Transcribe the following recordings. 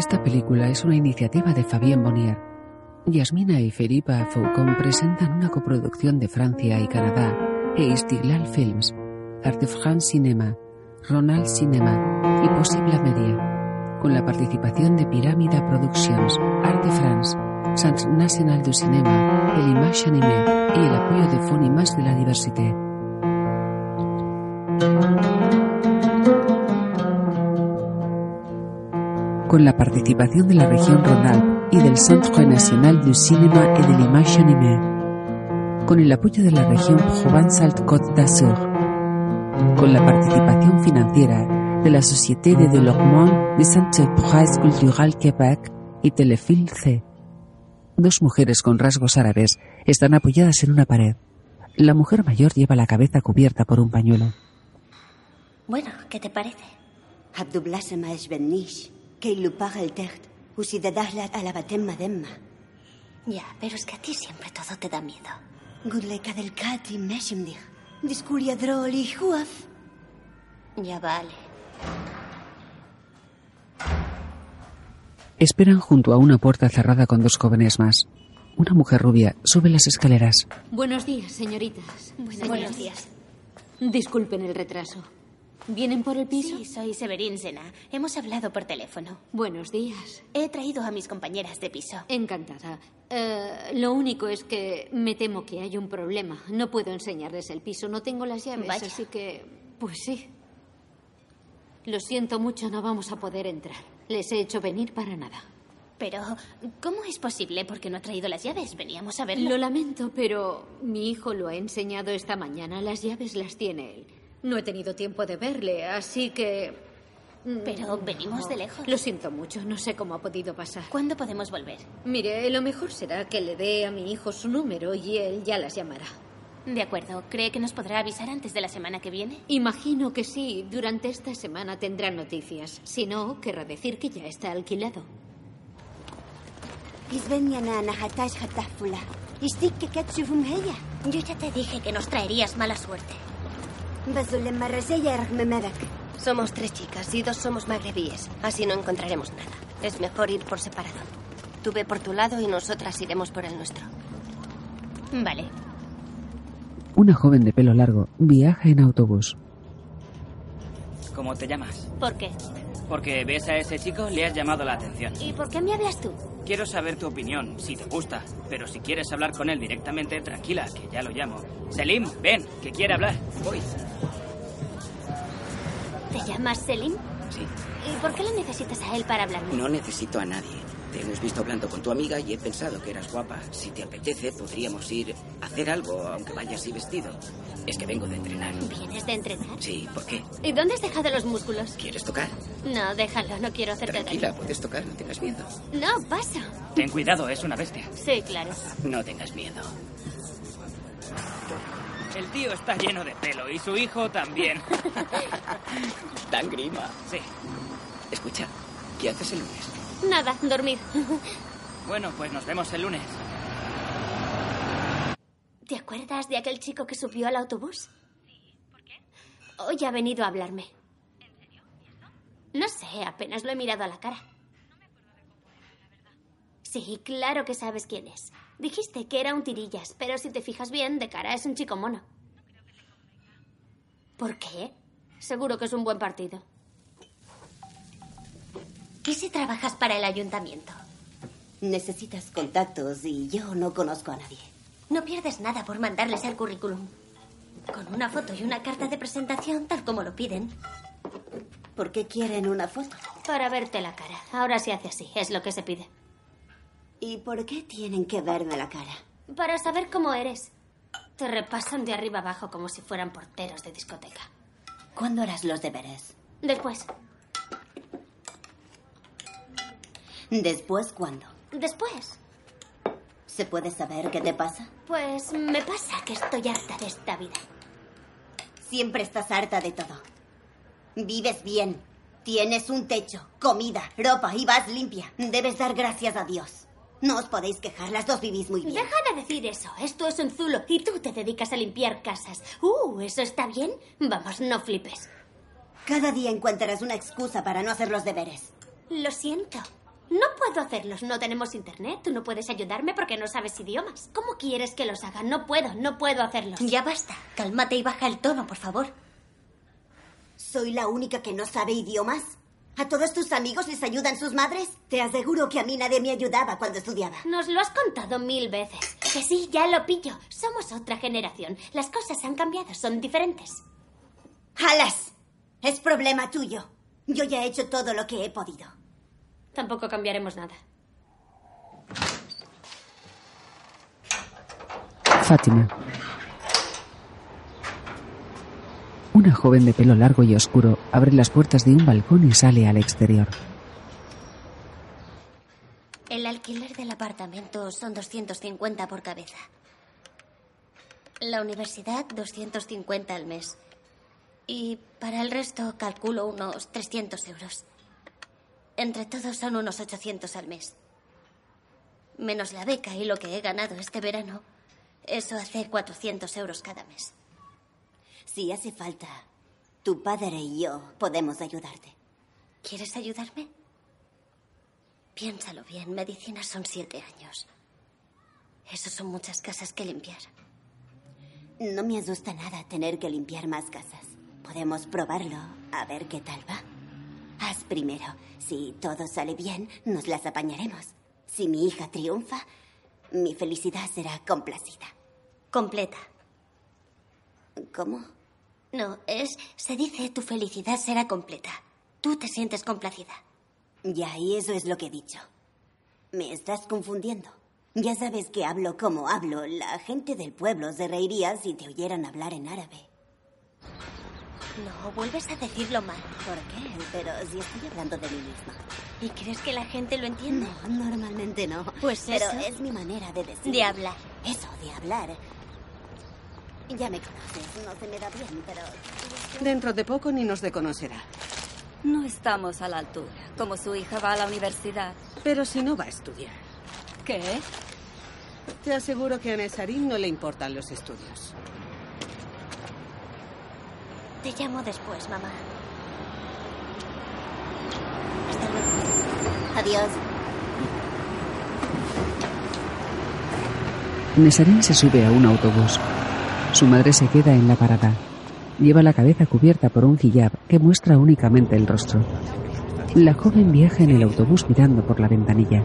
Esta película es una iniciativa de Fabien Bonnier. Yasmina y Felipa Foucon presentan una coproducción de Francia y Canadá e Istiglal Films, Arte France Cinema, Ronald Cinema y Possible Media, con la participación de Pyramida Productions, Arte France, Centre National du Cinéma, el Image Animé y el apoyo de Fonimas de la Diversité. Con la participación de la región Rhône y del Centre National du Cinéma et de l'Image Animée. Con el apoyo de la región Provence-Alpes-Côte d'Azur. Con la participación financiera de la Société de Développement des Entreprises Culturales Québec y Telefilm C. Dos mujeres con rasgos árabes están apoyadas en una pared. La mujer mayor lleva la cabeza cubierta por un pañuelo. Bueno, ¿qué te parece? Abdullah Semaesh Ben Que paga el. Ya, pero es que a ti siempre todo te da miedo. Gudleka del kati meshimdig, discuria drol y huaf. Ya vale. Esperan junto a una puerta cerrada con dos jóvenes más. Una mujer rubia sube las escaleras. Buenos días, señoritas. Buenos, días. Disculpen el retraso. ¿Vienen por el piso? Sí, soy Severín Sena. Hemos hablado por teléfono. Buenos días. He traído a mis compañeras de piso. Encantada. Eh, lo único es que me temo que hay un problema. No puedo enseñarles el piso. No tengo las llaves, Vaya. así que... Pues sí. Lo siento mucho, no vamos a poder entrar. Les he hecho venir para nada. Pero, ¿cómo es posible? Porque no ha traído las llaves. Veníamos a verlo. Lo lamento, pero mi hijo lo ha enseñado esta mañana. Las llaves las tiene él. No he tenido tiempo de verle, así que... mm, Pero venimos de lejos. Lo siento mucho, no sé cómo ha podido pasar. ¿Cuándo podemos volver? Mire, lo mejor será que le dé a mi hijo su número y él ya las llamará. De acuerdo. ¿Cree que nos podrá avisar antes de la semana que viene? Imagino que sí. Durante esta semana tendrá noticias. Si no, querrá decir que ya está alquilado. Yo ya te dije que nos traerías mala suerte. Somos tres chicas y dos somos magrebíes. Así no encontraremos nada. Es mejor ir por separado. Tú ve por tu lado y nosotras iremos por el nuestro. Vale. Una joven de pelo largo viaja en autobús. ¿Cómo te llamas? ¿Por qué? Porque ves a ese chico, le has llamado la atención. ¿Y por qué me hablas tú? Quiero saber tu opinión, si te gusta. Pero si quieres hablar con él directamente, tranquila, que ya lo llamo. Selim, ven, que quiere hablar. Voy. ¿Te llamas Selim? Sí, ¿Y por qué le necesitas a él para hablarme? no necesito a nadie. Te hemos visto hablando con tu amiga y he pensado que eras guapa. Si te apetece, podríamos ir a hacer algo, aunque vayas así vestido. Es que vengo de entrenar. ¿Vienes de entrenar? Sí, ¿por qué? ¿Y dónde has dejado los músculos? ¿Quieres tocar? No, déjalo, no quiero hacerte Tranquila, daño. puedes tocar, no tengas miedo. No, pasa. Ten cuidado, es una bestia. Sí, claro. No tengas miedo. El tío está lleno de pelo y su hijo también. Dan grima. Sí. Escucha, ¿qué haces el lunes? Nada, dormir. Bueno, pues nos vemos el lunes. ¿Te acuerdas de aquel chico que subió al autobús? Sí, ¿por qué? Hoy ha venido a hablarme. ¿En serio? No sé, apenas lo he mirado a la cara. Sí, claro que sabes quién es. Dijiste que era un tirillas, pero si te fijas bien, de cara es un chico mono. ¿Por qué? Seguro que es un buen partido. ¿Y si trabajas para el ayuntamiento? Necesitas contactos y yo no conozco a nadie. No pierdes nada por mandarles el currículum. Con una foto y una carta de presentación, tal como lo piden. ¿Por qué quieren una foto? Para verte la cara. Ahora se hace así, es lo que se pide. ¿Y por qué tienen que verme la cara? Para saber cómo eres. Te repasan de arriba abajo como si fueran porteros de discoteca. ¿Cuándo harás los deberes? Después. ¿Después cuándo? Después. ¿Se puede saber qué te pasa? Pues me pasa que estoy harta de esta vida. Siempre estás harta de todo. Vives bien. Tienes un techo, comida, ropa y vas limpia. Debes dar gracias a Dios. No os podéis quejar, las dos vivís muy bien. Deja de decir eso. Esto es un zulo y tú te dedicas a limpiar casas. Uh, ¿eso está bien? Vamos, no flipes. Cada día encontrarás una excusa para no hacer los deberes. Lo siento. No puedo hacerlos. No tenemos internet. Tú no puedes ayudarme porque no sabes idiomas. ¿Cómo quieres que los haga? No puedo, no puedo hacerlos. Ya basta. Cálmate y baja el tono, por favor. ¿Soy la única que no sabe idiomas? ¿A todos tus amigos les ayudan sus madres? Te aseguro que a mí nadie me ayudaba cuando estudiaba. Nos lo has contado mil veces. Que sí, ya lo pillo. Somos otra generación. Las cosas han cambiado, son diferentes. ¡Alas! Es problema tuyo. Yo ya he hecho todo lo que he podido. Tampoco cambiaremos nada. Fátima. Una joven de pelo largo y oscuro abre las puertas de un balcón y sale al exterior. El alquiler del apartamento son 250 por cabeza. La universidad, 250 al mes. Y para el resto calculo unos 300 euros. Entre todos son unos 800 al mes. Menos la beca y lo que he ganado este verano, eso hace 400 euros cada mes. Si hace falta, tu padre y yo podemos ayudarte. ¿Quieres ayudarme? Piénsalo bien, medicina son siete años. Eso son muchas casas que limpiar. No me asusta nada tener que limpiar más casas. Podemos probarlo, a ver qué tal va. Haz primero. Si todo sale bien, nos las apañaremos. Si mi hija triunfa, mi felicidad será complacida. Completa. ¿Cómo? No, es. Se dice tu felicidad será completa. Tú te sientes complacida. Ya, y eso es lo que he dicho. Me estás confundiendo. Ya sabes que hablo como hablo. La gente del pueblo se reiría si te oyeran hablar en árabe. No, vuelves a decirlo mal. ¿Por qué? Pero si estoy hablando de mí misma. ¿Y crees que la gente lo entiende? No, normalmente no. Pues Pero eso- es mi manera de decir. De hablar. Eso, de hablar. Ya me conoces. No se me da bien, pero... Dentro de poco ni nos reconocerá. No estamos a la altura. Como su hija va a la universidad. Pero si no va a estudiar. ¿Qué? Te aseguro que a Nesarín no le importan los estudios. Te llamo después, mamá. Hasta luego. Adiós. Nesarín se sube a un autobús. Su madre se queda en la parada. Lleva la cabeza cubierta por un hijab que muestra únicamente el rostro. La joven viaja en el autobús mirando por la ventanilla.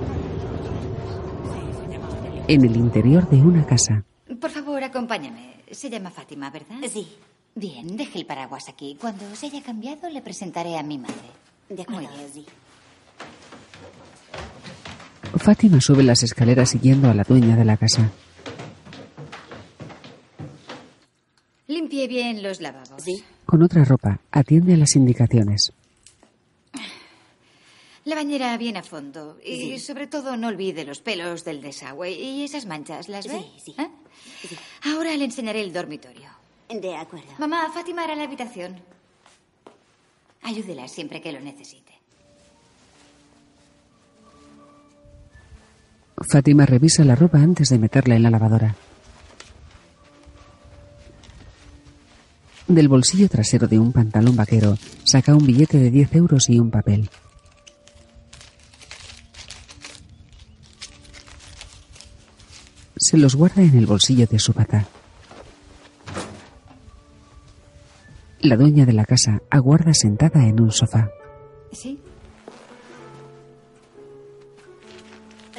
En el interior de una casa, Por favor, acompáñame. Se llama Fátima, ¿verdad? Sí. Bien, deje el paraguas aquí. Cuando se haya cambiado, le presentaré a mi madre. De acuerdo, Muy bien. sí. Fátima sube las escaleras siguiendo a la dueña de la casa. Limpie bien los lavabos. Sí. Con otra ropa, atiende a las indicaciones. La bañera bien a fondo. Y sobre todo no olvide los pelos del desagüe. Y esas manchas, ¿las ve? Sí, sí. ¿Eh? Ahora le enseñaré el dormitorio. De acuerdo. Mamá, Fátima hará la habitación. Ayúdela siempre que lo necesite. Fátima revisa la ropa antes de meterla en la lavadora. Del bolsillo trasero de un pantalón vaquero saca un billete de 10 euros y un papel. Se los guarda en el bolsillo de su bata. La dueña de la casa aguarda sentada en un sofá. ¿Sí?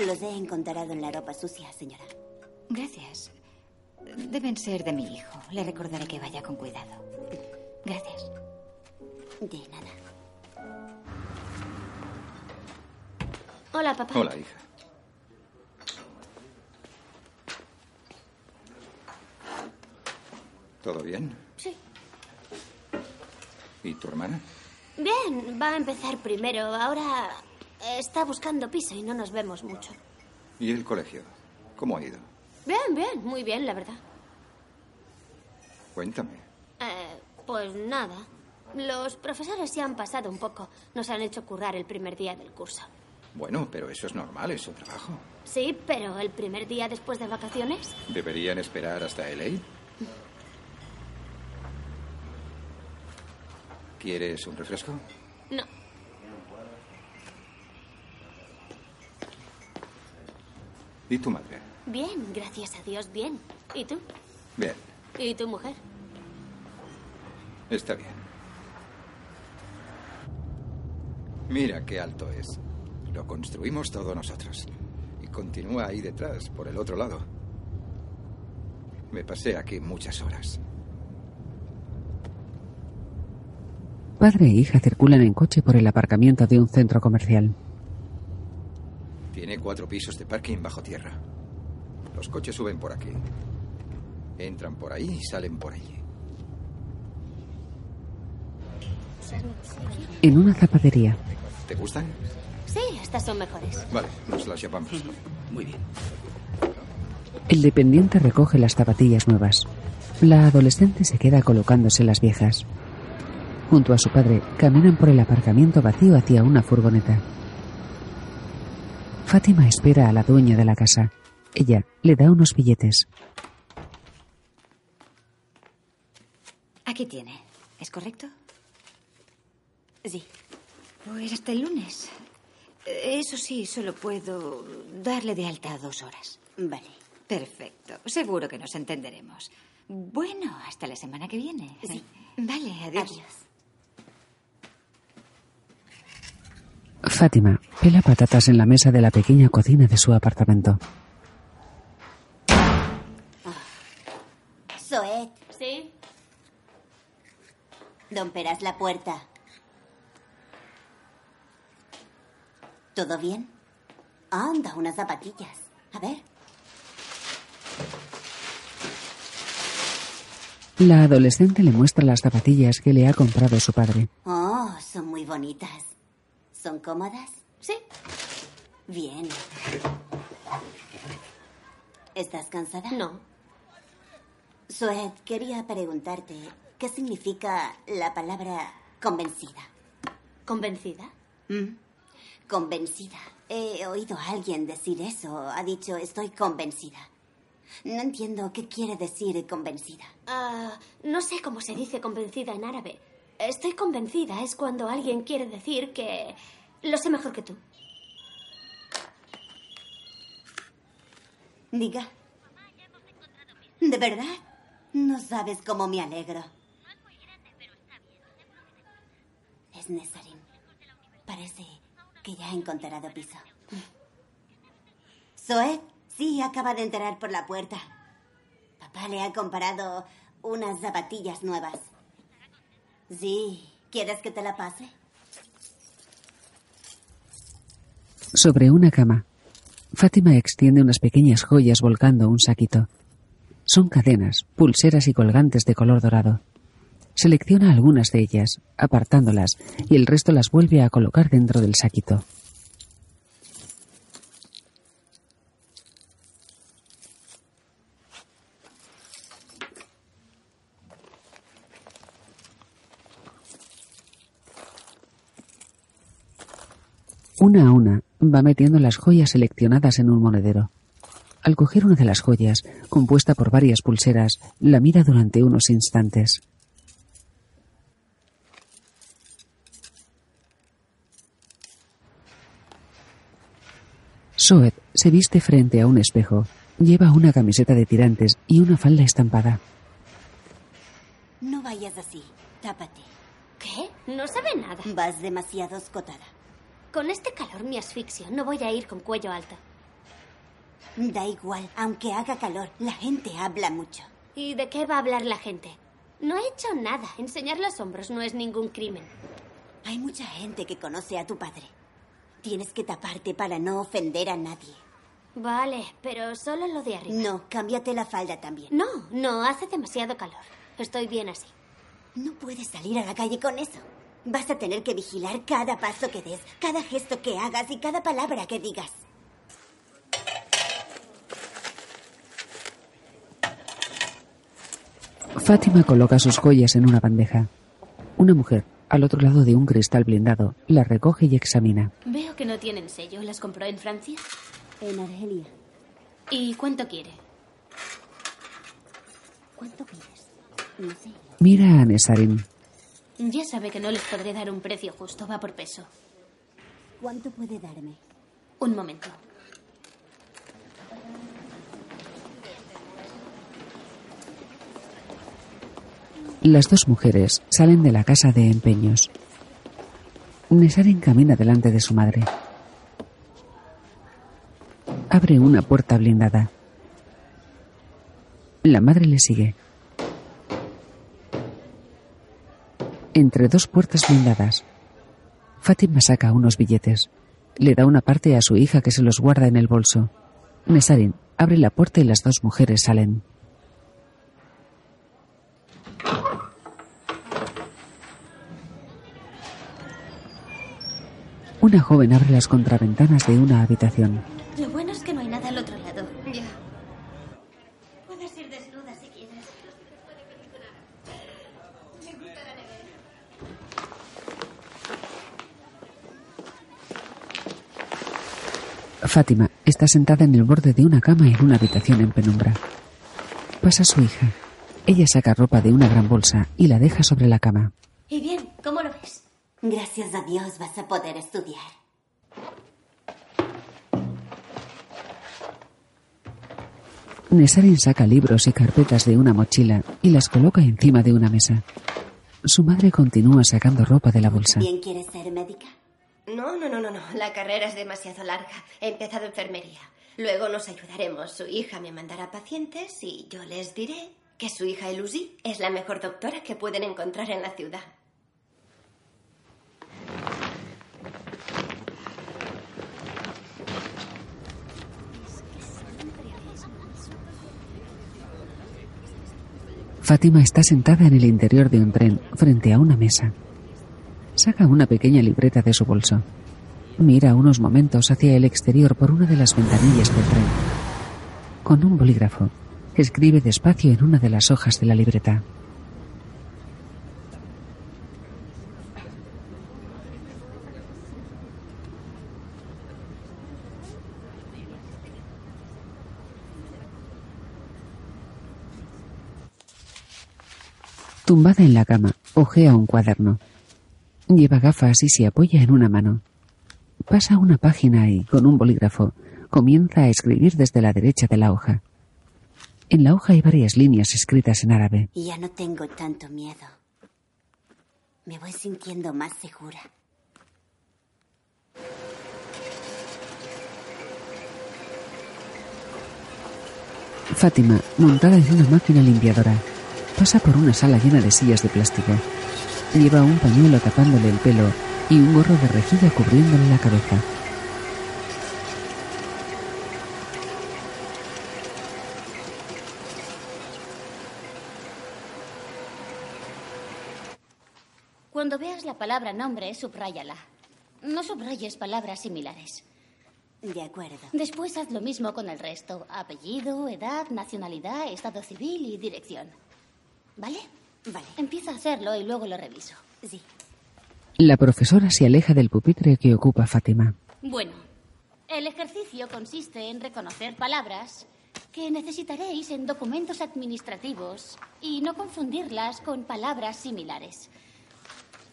Los he encontrado en la ropa sucia, señora. Gracias. Deben ser de mi hijo. Le recordaré que vaya con cuidado. Gracias. De nada. Hola, papá. Hola, hija. ¿Todo bien? ¿Y tu hermana? Bien, va a empezar primero. Ahora está buscando piso y no nos vemos mucho. ¿Y el colegio? ¿Cómo ha ido? Bien, bien, muy bien, la verdad. Cuéntame. Eh, pues nada. Los profesores se han pasado un poco. Nos han hecho currar el primer día del curso. Bueno, pero eso es normal, es su trabajo. Sí, pero el primer día después de vacaciones. ¿Deberían esperar hasta LA? ¿Quieres un refresco? No. ¿Y tu madre? Bien, gracias a Dios, bien. ¿Y tú? Bien, ¿Y tu mujer? está bien. Mira qué alto es. Lo construimos todos nosotros. Y continúa ahí detrás, por el otro lado. Me pasé aquí muchas horas. Padre e hija circulan en coche por el aparcamiento de un centro comercial. Tiene cuatro pisos de parking bajo tierra. Los coches suben por aquí. Entran por ahí y salen por allí. En una zapatería, ¿Te gustan? Sí, estas son mejores. Vale, nos las llevamos. Muy bien. el dependiente recoge las zapatillas nuevas. La adolescente se queda colocándose las viejas. Junto a su padre, caminan por el aparcamiento vacío hacia una furgoneta. Fátima espera a la dueña de la casa. Ella le da unos billetes. Aquí tiene. ¿Es correcto? Sí. Pues hasta el lunes. Eso sí, solo puedo darle de alta dos horas. Vale. Perfecto. Seguro que nos entenderemos. Bueno, hasta la semana que viene. Sí. Vale, adiós. Adiós. Fátima pela patatas en la mesa de la pequeña cocina de su apartamento. Soet, ¿Sí? romperás la puerta. ¿Todo bien? Anda, unas zapatillas. A ver. La adolescente le muestra las zapatillas que le ha comprado su padre. Oh, son muy bonitas. ¿Son cómodas? Sí. Bien. ¿Estás cansada? No. Soed, quería preguntarte, ¿qué significa la palabra convencida? ¿Convencida? ¿Mm? Convencida. He oído a alguien decir eso. Ha dicho, estoy convencida. No entiendo qué quiere decir convencida. Ah, no sé cómo se dice convencida en árabe. Estoy convencida es cuando alguien quiere decir que lo sé mejor que tú. Diga. ¿De verdad? No sabes cómo me alegro. Es Nesarim. Parece que ya ha encontrado piso. Zoe, sí, acaba de entrar por la puerta. Papá le ha comprado unas zapatillas nuevas. Sí, ¿quieres que te la pase? Sobre una cama, Fátima extiende unas pequeñas joyas volcando un saquito. Son cadenas, pulseras y colgantes de color dorado. Selecciona algunas de ellas, apartándolas, y el resto las vuelve a colocar dentro del saquito. Una a una va metiendo las joyas seleccionadas en un monedero. Al coger una de las joyas, compuesta por varias pulseras, la mira durante unos instantes. Soet se viste frente a un espejo. Lleva una camiseta de tirantes y una falda estampada. No vayas así. Tápate. ¿Qué? No se ve nada. Vas demasiado escotada. Con este calor me asfixio. No voy a ir con cuello alto. Da igual, aunque haga calor, la gente habla mucho. ¿Y de qué va a hablar la gente? No he hecho nada. Enseñar los hombros no es ningún crimen. Hay mucha gente que conoce a tu padre. Tienes que taparte para no ofender a nadie. Vale, pero solo lo de arriba. No, cámbiate la falda también. No, no, hace demasiado calor. Estoy bien así. No puedes salir a la calle con eso. Vas a tener que vigilar cada paso que des, cada gesto que hagas y cada palabra que digas. Fátima coloca sus joyas en una bandeja. Una mujer, al otro lado de un cristal blindado, la recoge y examina. Veo que no tienen sello. ¿Las compró en Francia? En Argelia. ¿Y cuánto quiere? ¿Cuánto pides? No sé. Mira a Nesarim. Ya sabe que no les podré dar un precio justo, va por peso. ¿Cuánto puede darme? Un momento. Las dos mujeres salen de la casa de empeños. Nesaren camina delante de su madre. Abre una puerta blindada. La madre le sigue. Entre dos puertas blindadas, Fátima saca unos billetes. Le da una parte a su hija que se los guarda en el bolso. Nesarin abre la puerta y las dos mujeres salen. Una joven abre las contraventanas de una habitación. Lo bueno es que no hay nada al otro lado. Ya. Puedes ir desnuda si quieres. Fátima está sentada en el borde de una cama en una habitación en penumbra. Pasa su hija. Ella saca ropa de una gran bolsa y la deja sobre la cama. ¿Y bien? ¿Cómo lo ves? Gracias a Dios vas a poder estudiar. Nesarin saca libros y carpetas de una mochila y las coloca encima de una mesa. Su madre continúa sacando ropa de la bolsa. ¿Bien quieres ser médica? No, no, no, no, no. La carrera es demasiado larga. He empezado enfermería. Luego nos ayudaremos. Su hija me mandará pacientes y yo les diré que su hija Elusi es la mejor doctora que pueden encontrar en la ciudad. Fátima está sentada en el interior de un tren frente a una mesa. Saca una pequeña libreta de su bolso. Mira unos momentos hacia el exterior por una de las ventanillas del tren. Con un bolígrafo, escribe despacio en una de las hojas de la libreta. Tumbada en la cama, ojea un cuaderno. Lleva gafas y se apoya en una mano. Pasa una página y, con un bolígrafo, comienza a escribir desde la derecha de la hoja. En la hoja hay varias líneas escritas en árabe. Y ya no tengo tanto miedo. Me voy sintiendo más segura. Fátima, montada en una máquina limpiadora, pasa por una sala llena de sillas de plástico. Lleva un pañuelo tapándole el pelo y un gorro de rejilla cubriéndole la cabeza. Cuando veas la palabra nombre, subráyala. No subrayes palabras similares. De acuerdo. Después haz lo mismo con el resto. Apellido, edad, nacionalidad, estado civil y dirección. ¿Vale? Vale. Empieza a hacerlo y luego lo reviso. Sí. La profesora se aleja del pupitre que ocupa Fátima. Bueno, el ejercicio consiste en reconocer palabras que necesitaréis en documentos administrativos y no confundirlas con palabras similares.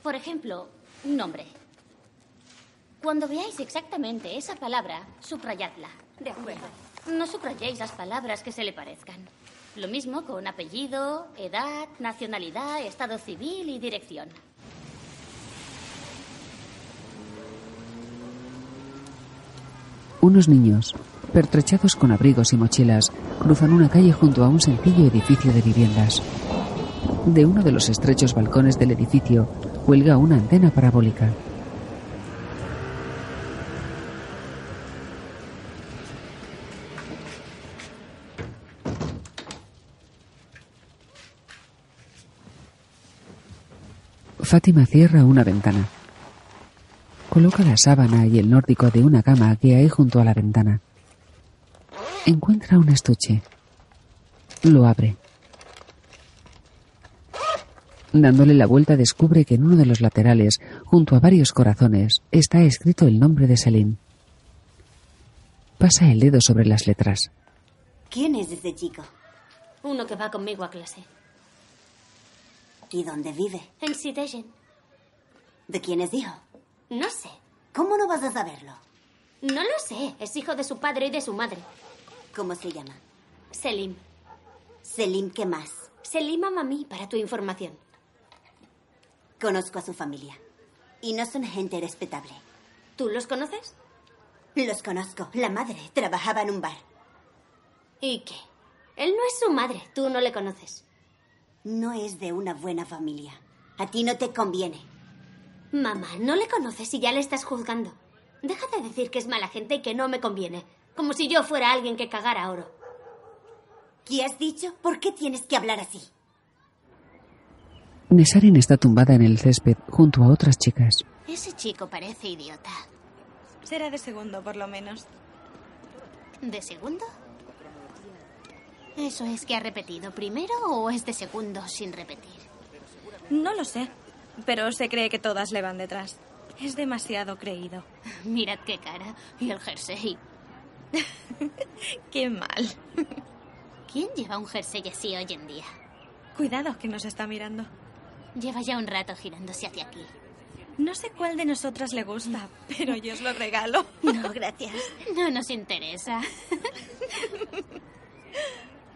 Por ejemplo, nombre. Cuando veáis exactamente esa palabra, subrayadla. De acuerdo. No subrayéis las palabras que se le parezcan. Lo mismo con apellido, edad, nacionalidad, estado civil y dirección. Unos niños, pertrechados con abrigos y mochilas, cruzan una calle junto a un sencillo edificio de viviendas. De uno de los estrechos balcones del edificio cuelga una antena parabólica. Fátima cierra una ventana. Coloca la sábana y el nórdico de una cama que hay junto a la ventana. Encuentra un estuche. Lo abre. Dándole la vuelta descubre que en uno de los laterales, junto a varios corazones, está escrito el nombre de Selim. Pasa el dedo sobre las letras. ¿Quién es ese chico? Uno que va conmigo a clase. ¿Y dónde vive? En Sidejen. ¿De quién es hijo? No sé. ¿Cómo no vas a saberlo? No lo sé. Es hijo de su padre y de su madre. ¿Cómo se llama? Selim. Selim, ¿qué más? Selim Mami, para tu información. Conozco a su familia. Y no son gente respetable. ¿Tú los conoces? Los conozco. La madre trabajaba en un bar. ¿Y qué? Él no es su madre. Tú no le conoces. No es de una buena familia. A ti no te conviene. Mamá, no le conoces y ya le estás juzgando. Deja de decir que es mala gente y que no me conviene. Como si yo fuera alguien que cagara oro. ¿Qué has dicho? ¿Por qué tienes que hablar así? Nesarin está tumbada en el césped junto a otras chicas. Ese chico parece idiota. Será de segundo, por lo menos. ¿De segundo? ¿Eso es que ha repetido primero o es de segundo sin repetir? No lo sé, pero se cree que todas le van detrás. Es demasiado creído. Mirad qué cara. Y el jersey. qué mal. ¿Quién lleva un jersey así hoy en día? Cuidado, que nos está mirando. Lleva ya un rato girándose hacia aquí. No sé cuál de nosotras le gusta, pero yo os lo regalo. No, gracias. No nos interesa.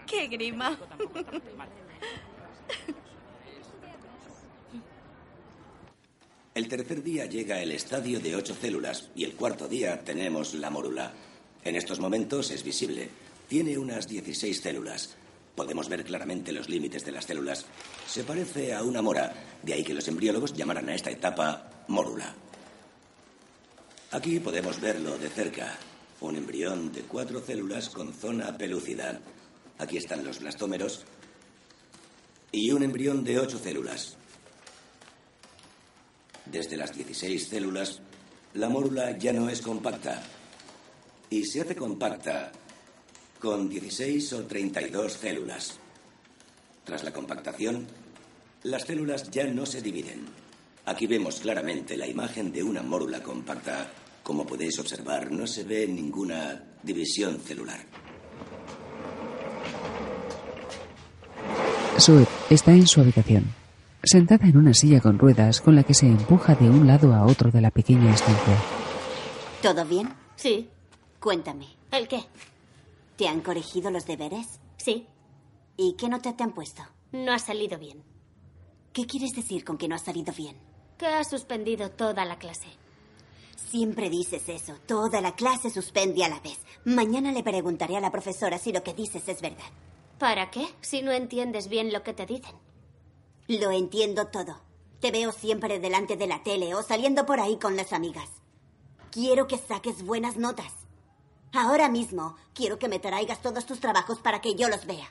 ¡Qué grima! El tercer día llega el estadio de ocho células y el cuarto día tenemos la mórula. En estos momentos es visible. Tiene unas 16 células. Podemos ver claramente los límites de las células. Se parece a una mora, de ahí que los embriólogos llamaran a esta etapa mórula. Aquí podemos verlo de cerca. Un embrión de cuatro células con zona pelúcida. Aquí están los blastómeros. Y un embrión de ocho células. Desde las 16 células, la mórula ya no es compacta. Y se hace compacta con 16 o 32 células. Tras la compactación, las células ya no se dividen. Aquí vemos claramente la imagen de una mórula compacta. Como podéis observar, no se ve ninguna división celular. Sue está en su habitación, sentada en una silla con ruedas con la que se empuja de un lado a otro de la pequeña estancia. ¿Todo bien? Sí. Cuéntame. ¿El qué? ¿Te han corregido los deberes? Sí. ¿Y qué nota te han puesto? No ha salido bien. ¿Qué quieres decir con que no ha salido bien? Que ha suspendido toda la clase. Siempre dices eso. Toda la clase suspende a la vez. Mañana le preguntaré a la profesora si lo que dices es verdad. ¿Para qué? Si no entiendes bien lo que te dicen. Lo entiendo todo. Te veo siempre delante de la tele o saliendo por ahí con las amigas. Quiero que saques buenas notas. Ahora mismo quiero que me traigas todos tus trabajos para que yo los vea.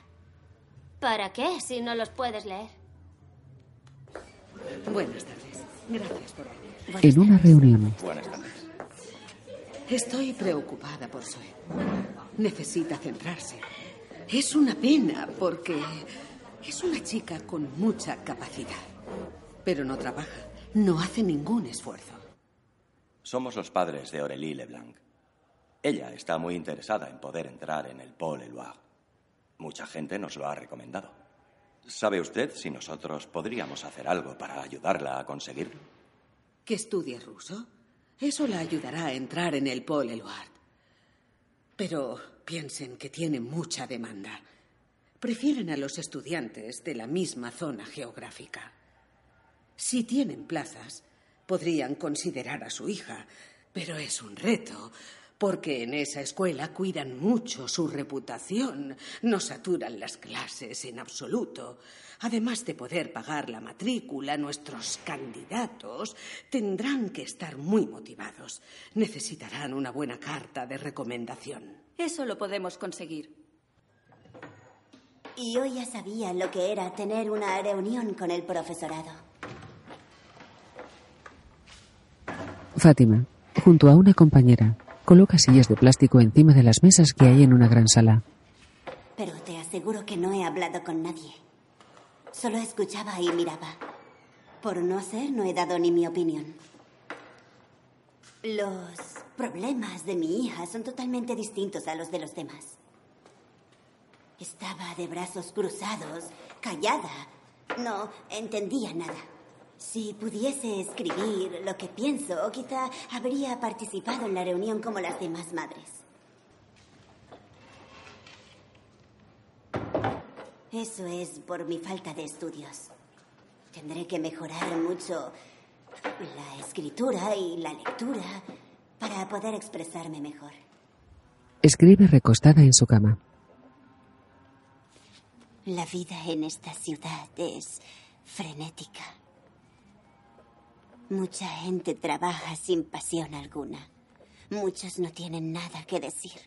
¿Para qué si no los puedes leer? Buenas tardes. Gracias por venir. En una reunión, Buenas tardes. Estoy preocupada por Zoe. Necesita centrarse. Es una pena porque es una chica con mucha capacidad. Pero no trabaja. No hace ningún esfuerzo. Somos los padres de Aurélie Leblanc. Ella está muy interesada en poder entrar en el Paul Eluard. Mucha gente nos lo ha recomendado. ¿Sabe usted si nosotros podríamos hacer algo para ayudarla a conseguirlo? Que estudie ruso. Eso la ayudará a entrar en el Paul Eluard. Pero piensen que tiene mucha demanda. Prefieren a los estudiantes de la misma zona geográfica. Si tienen plazas, podrían considerar a su hija, pero es un reto, porque en esa escuela cuidan mucho su reputación, no saturan las clases en absoluto. Además de poder pagar la matrícula, nuestros candidatos tendrán que estar muy motivados. Necesitarán una buena carta de recomendación. Eso lo podemos conseguir. Y hoy ya sabía lo que era tener una reunión con el profesorado. Fátima, junto a una compañera, coloca sillas de plástico encima de las mesas que hay en una gran sala. Pero te aseguro que no he hablado con nadie. Solo escuchaba y miraba. Por no hacer, no he dado ni mi opinión. Los problemas de mi hija son totalmente distintos a los de los demás. Estaba de brazos cruzados, callada. No entendía nada. Si pudiese escribir lo que pienso, quizá habría participado en la reunión como las demás madres. Eso es por mi falta de estudios. Tendré que mejorar mucho la escritura y la lectura para poder expresarme mejor. Escribe recostada en su cama. La vida en esta ciudad es frenética. Mucha gente trabaja sin pasión alguna. Muchos no tienen nada que decir.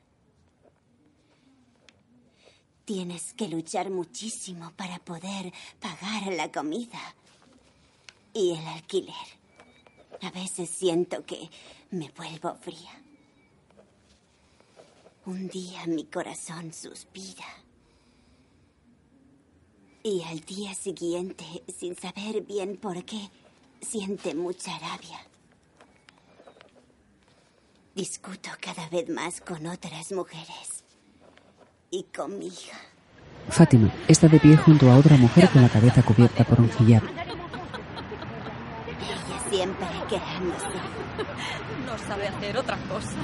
Tienes que luchar muchísimo para poder pagar la comida y el alquiler. A veces siento que me vuelvo fría. Un día mi corazón suspira. Y al día siguiente, sin saber bien por qué, siente mucha rabia. Discuto cada vez más con otras mujeres. Y con mi hija. Fátima está de pie junto a otra mujer con la cabeza cubierta por un hijab. Siempre quejándose. No sabe hacer otra cosa.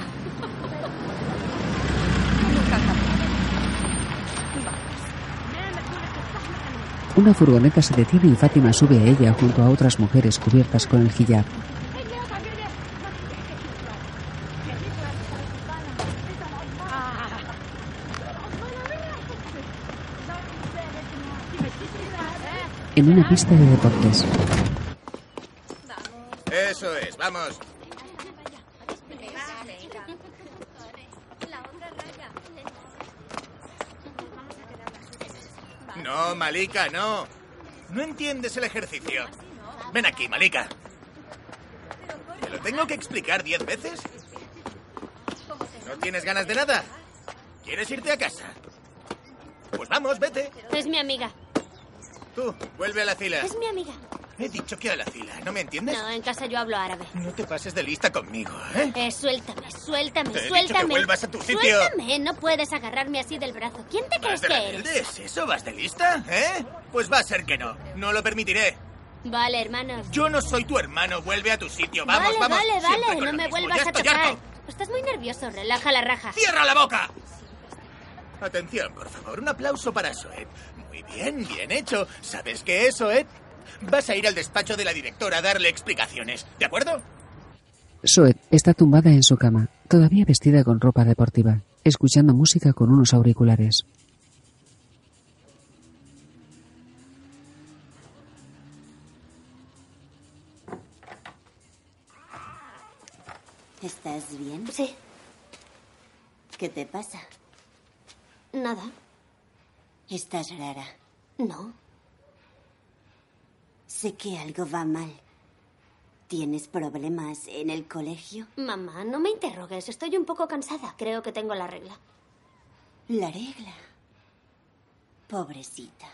Una furgoneta se detiene y Fátima sube a ella junto a otras mujeres cubiertas con el hijab. En una pista de deportes, Eso es, vamos. No, Malika, no. No entiendes el ejercicio. Ven aquí, Malika. ¿Te lo tengo que explicar diez veces? ¿No tienes ganas de nada? ¿Quieres irte a casa? Pues vamos, vete. Es mi amiga. Tú, vuelve a la fila. Es mi amiga. He dicho que a la fila, ¿no me entiendes? No, en casa yo hablo árabe. No te pases de lista conmigo, ¿eh? Eh, suéltame, suéltame, Te he dicho suéltame. que vuelvas a tu sitio. Suéltame, no puedes agarrarme así del brazo. ¿Quién te crees ¿Vas de que eres? ¿Es eso? ¿Vas de lista? ¿Eh? Pues va a ser que no. No lo permitiré. Vale, hermano. Yo no soy tu hermano. Vuelve a tu sitio. Vamos, vale, vamos. vale, Siempre vale. No me mismo. vuelvas a tocar. harto. Estás muy nervioso. Relaja la raja. ¡Cierra la boca! Atención, por favor. Un aplauso para Soed. Muy bien, bien hecho. ¿Sabes qué es, Soed? Vas a ir al despacho de la directora a darle explicaciones. ¿De acuerdo? Soed está tumbada en su cama, todavía vestida con ropa deportiva, escuchando música con unos auriculares. ¿Estás bien? Sí. ¿Qué te pasa? Nada. Estás rara. No. Sé que algo va mal. ¿Tienes problemas en el colegio? Mamá, no me interrogues. Estoy un poco cansada. Creo que tengo la regla. La regla. Pobrecita.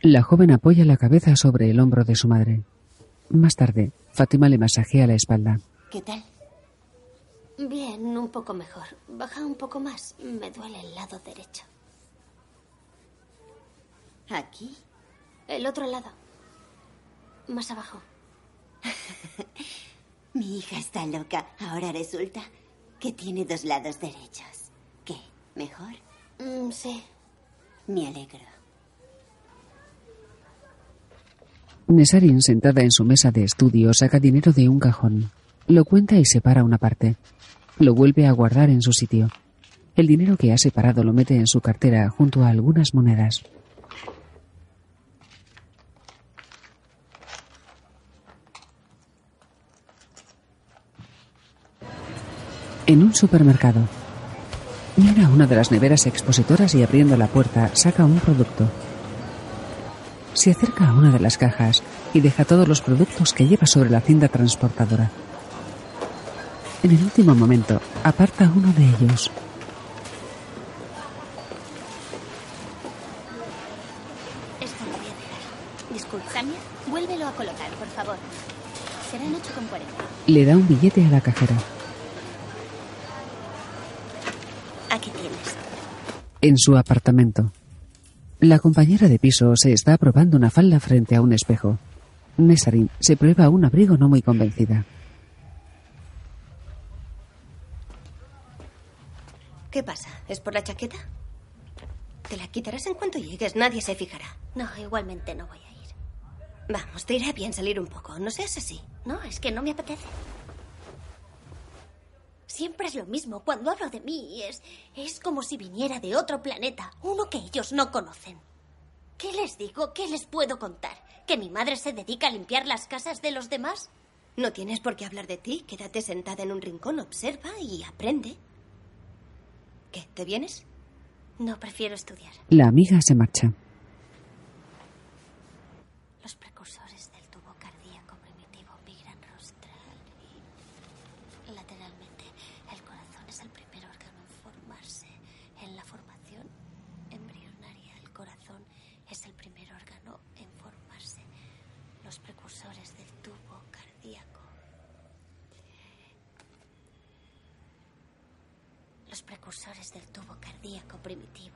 La joven apoya la cabeza sobre el hombro de su madre. Más tarde, Fátima le masajea la espalda. ¿Qué tal? Bien, un poco mejor. Baja un poco más. Me duele el lado derecho. ¿Aquí? El otro lado. Más abajo. Mi hija está loca. Ahora resulta que tiene dos lados derechos. ¿Qué? ¿Mejor? Mm, sí. Me alegro. Nesarin, sentada en su mesa de estudio, saca dinero de un cajón. Lo cuenta y separa una parte. Lo vuelve a guardar en su sitio. El dinero que ha separado lo mete en su cartera junto a algunas monedas. En un supermercado. Mira una de las neveras expositoras y abriendo la puerta saca un producto. Se acerca a una de las cajas y deja todos los productos que lleva sobre la cinta transportadora. En el último momento, aparta uno de ellos. Esto lo voy a dejar. Disculpa. Samia, vuélvelo a colocar, por favor. Serán 8,40. Le da un billete a la cajera. Aquí tienes. En su apartamento. La compañera de piso se está probando una falda frente a un espejo. Nesarin se prueba un abrigo no muy convencida. ¿Qué pasa? ¿Es por la chaqueta? Te la quitarás en cuanto llegues, nadie se fijará. No, igualmente no voy a ir. Vamos, te irá bien salir un poco. No seas así. No, es que no me apetece. Siempre es lo mismo. Cuando hablo de mí, es, es como si viniera de otro planeta, uno que ellos no conocen. ¿Qué les digo? ¿Qué les puedo contar? ¿Que mi madre se dedica a limpiar las casas de los demás? No tienes por qué hablar de ti. Quédate sentada en un rincón, observa y aprende. ¿Qué? ¿Te vienes? No, prefiero estudiar. La amiga se marcha. Los precursores del tubo cardíaco primitivo migran rostral y lateralmente. El corazón es el primer órgano en formarse. En la formación embrionaria, el corazón es el primer órgano en formarse. Los precursores del tubo cardíaco. Los precursores del tubo cardíaco primitivo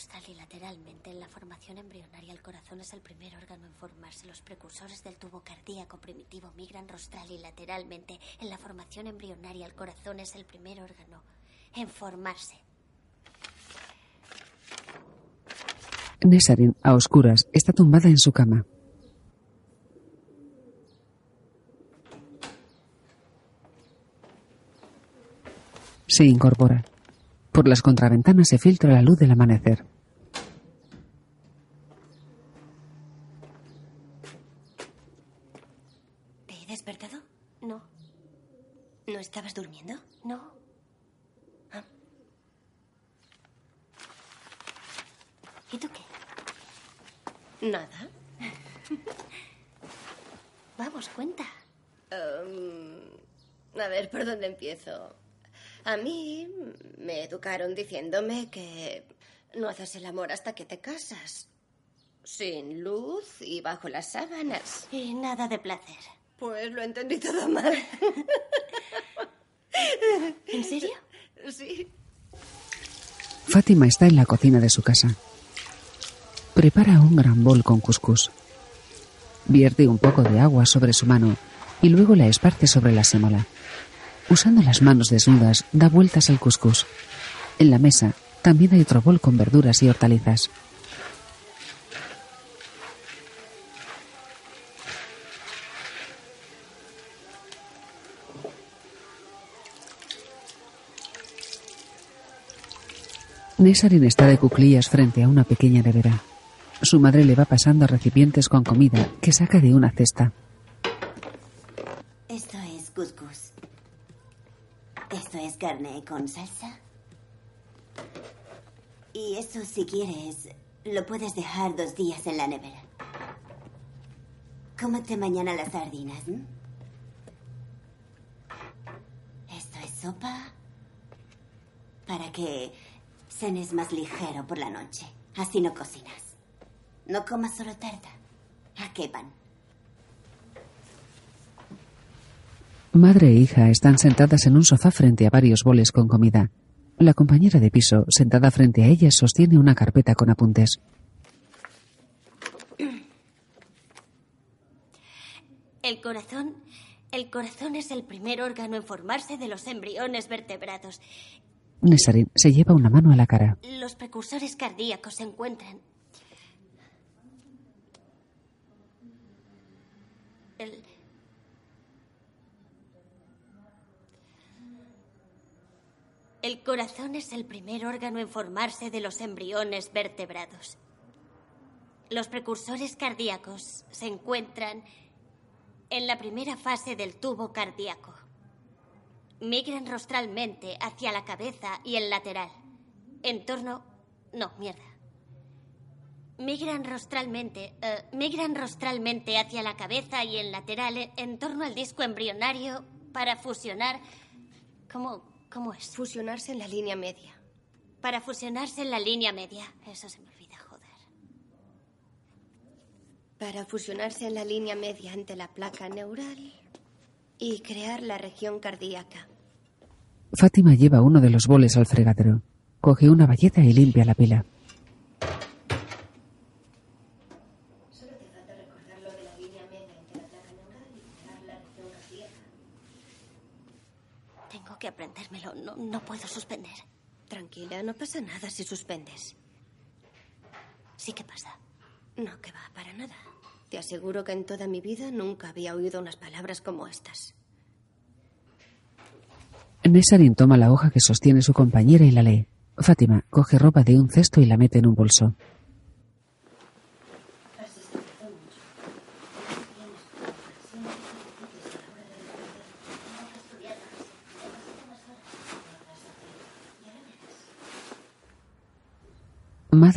rostral y lateralmente. En la formación embrionaria, el corazón es el primer órgano en formarse. Los precursores del tubo cardíaco primitivo migran rostral y lateralmente. En la formación embrionaria, el corazón es el primer órgano en formarse. Nesarin, a oscuras, está tumbada en su cama. Se incorpora. Por las contraventanas se filtra la luz del amanecer. ¿Te he despertado? No. ¿No estabas durmiendo? No. Ah. ¿Y tú qué? Nada. Vamos, cuenta. Um, a ver, ¿por dónde empiezo? A mí me educaron diciéndome que no haces el amor hasta que te casas. Sin luz y bajo las sábanas. Y nada de placer. Pues lo entendí todo mal. ¿En serio? Sí. Fátima está en la cocina de su casa. Prepara un gran bol con cuscús. Vierte un poco de agua sobre su mano y luego la esparce sobre la sémola. Usando las manos desnudas, da vueltas al cuscús. En la mesa también hay otro bol con verduras y hortalizas. Nesarin está de cuclillas frente a una pequeña nevera. Su madre le va pasando recipientes con comida que saca de una cesta. Carne con salsa. Y eso, si quieres, lo puedes dejar dos días en la nevera. Cómete mañana las sardinas. Esto es sopa para que cenes más ligero por la noche. Así no cocinas. No comas solo tarta. ¿A qué pan? Madre e hija están sentadas en un sofá frente a varios boles con comida. La compañera de piso, sentada frente a ellas, sostiene una carpeta con apuntes. El corazón. El corazón es el primer órgano en formarse de los embriones vertebrados. Nesarin se lleva una mano a la cara. Los precursores cardíacos se encuentran. El. El corazón es el primer órgano en formarse de los embriones vertebrados. Los precursores cardíacos se encuentran en la primera fase del tubo cardíaco. Migran rostralmente hacia la cabeza y el lateral. En torno. No, mierda. Migran rostralmente. eh, migran rostralmente hacia la cabeza y el lateral en, torno al disco embrionario para fusionar. ¿Cómo, ¿Cómo es? Fusionarse en la línea media. Para fusionarse en la línea media. Eso se me olvida, joder. Para fusionarse en la línea media ante la placa neural y crear la región cardíaca. Fátima lleva uno de los boles al fregadero. Coge una bayeta y limpia la pila. Solo te falta recordar lo de la línea media entre la placa neural y crear la región cardíaca. Tengo que aprendérmelo. No, no puedo suspender. Tranquila, no pasa nada si suspendes. Sí que pasa. No, que va, para nada. Te aseguro que en toda mi vida nunca había oído unas palabras como estas. Nesarin toma la hoja que sostiene su compañera y la lee. Fátima coge ropa de un cesto y la mete en un bolso.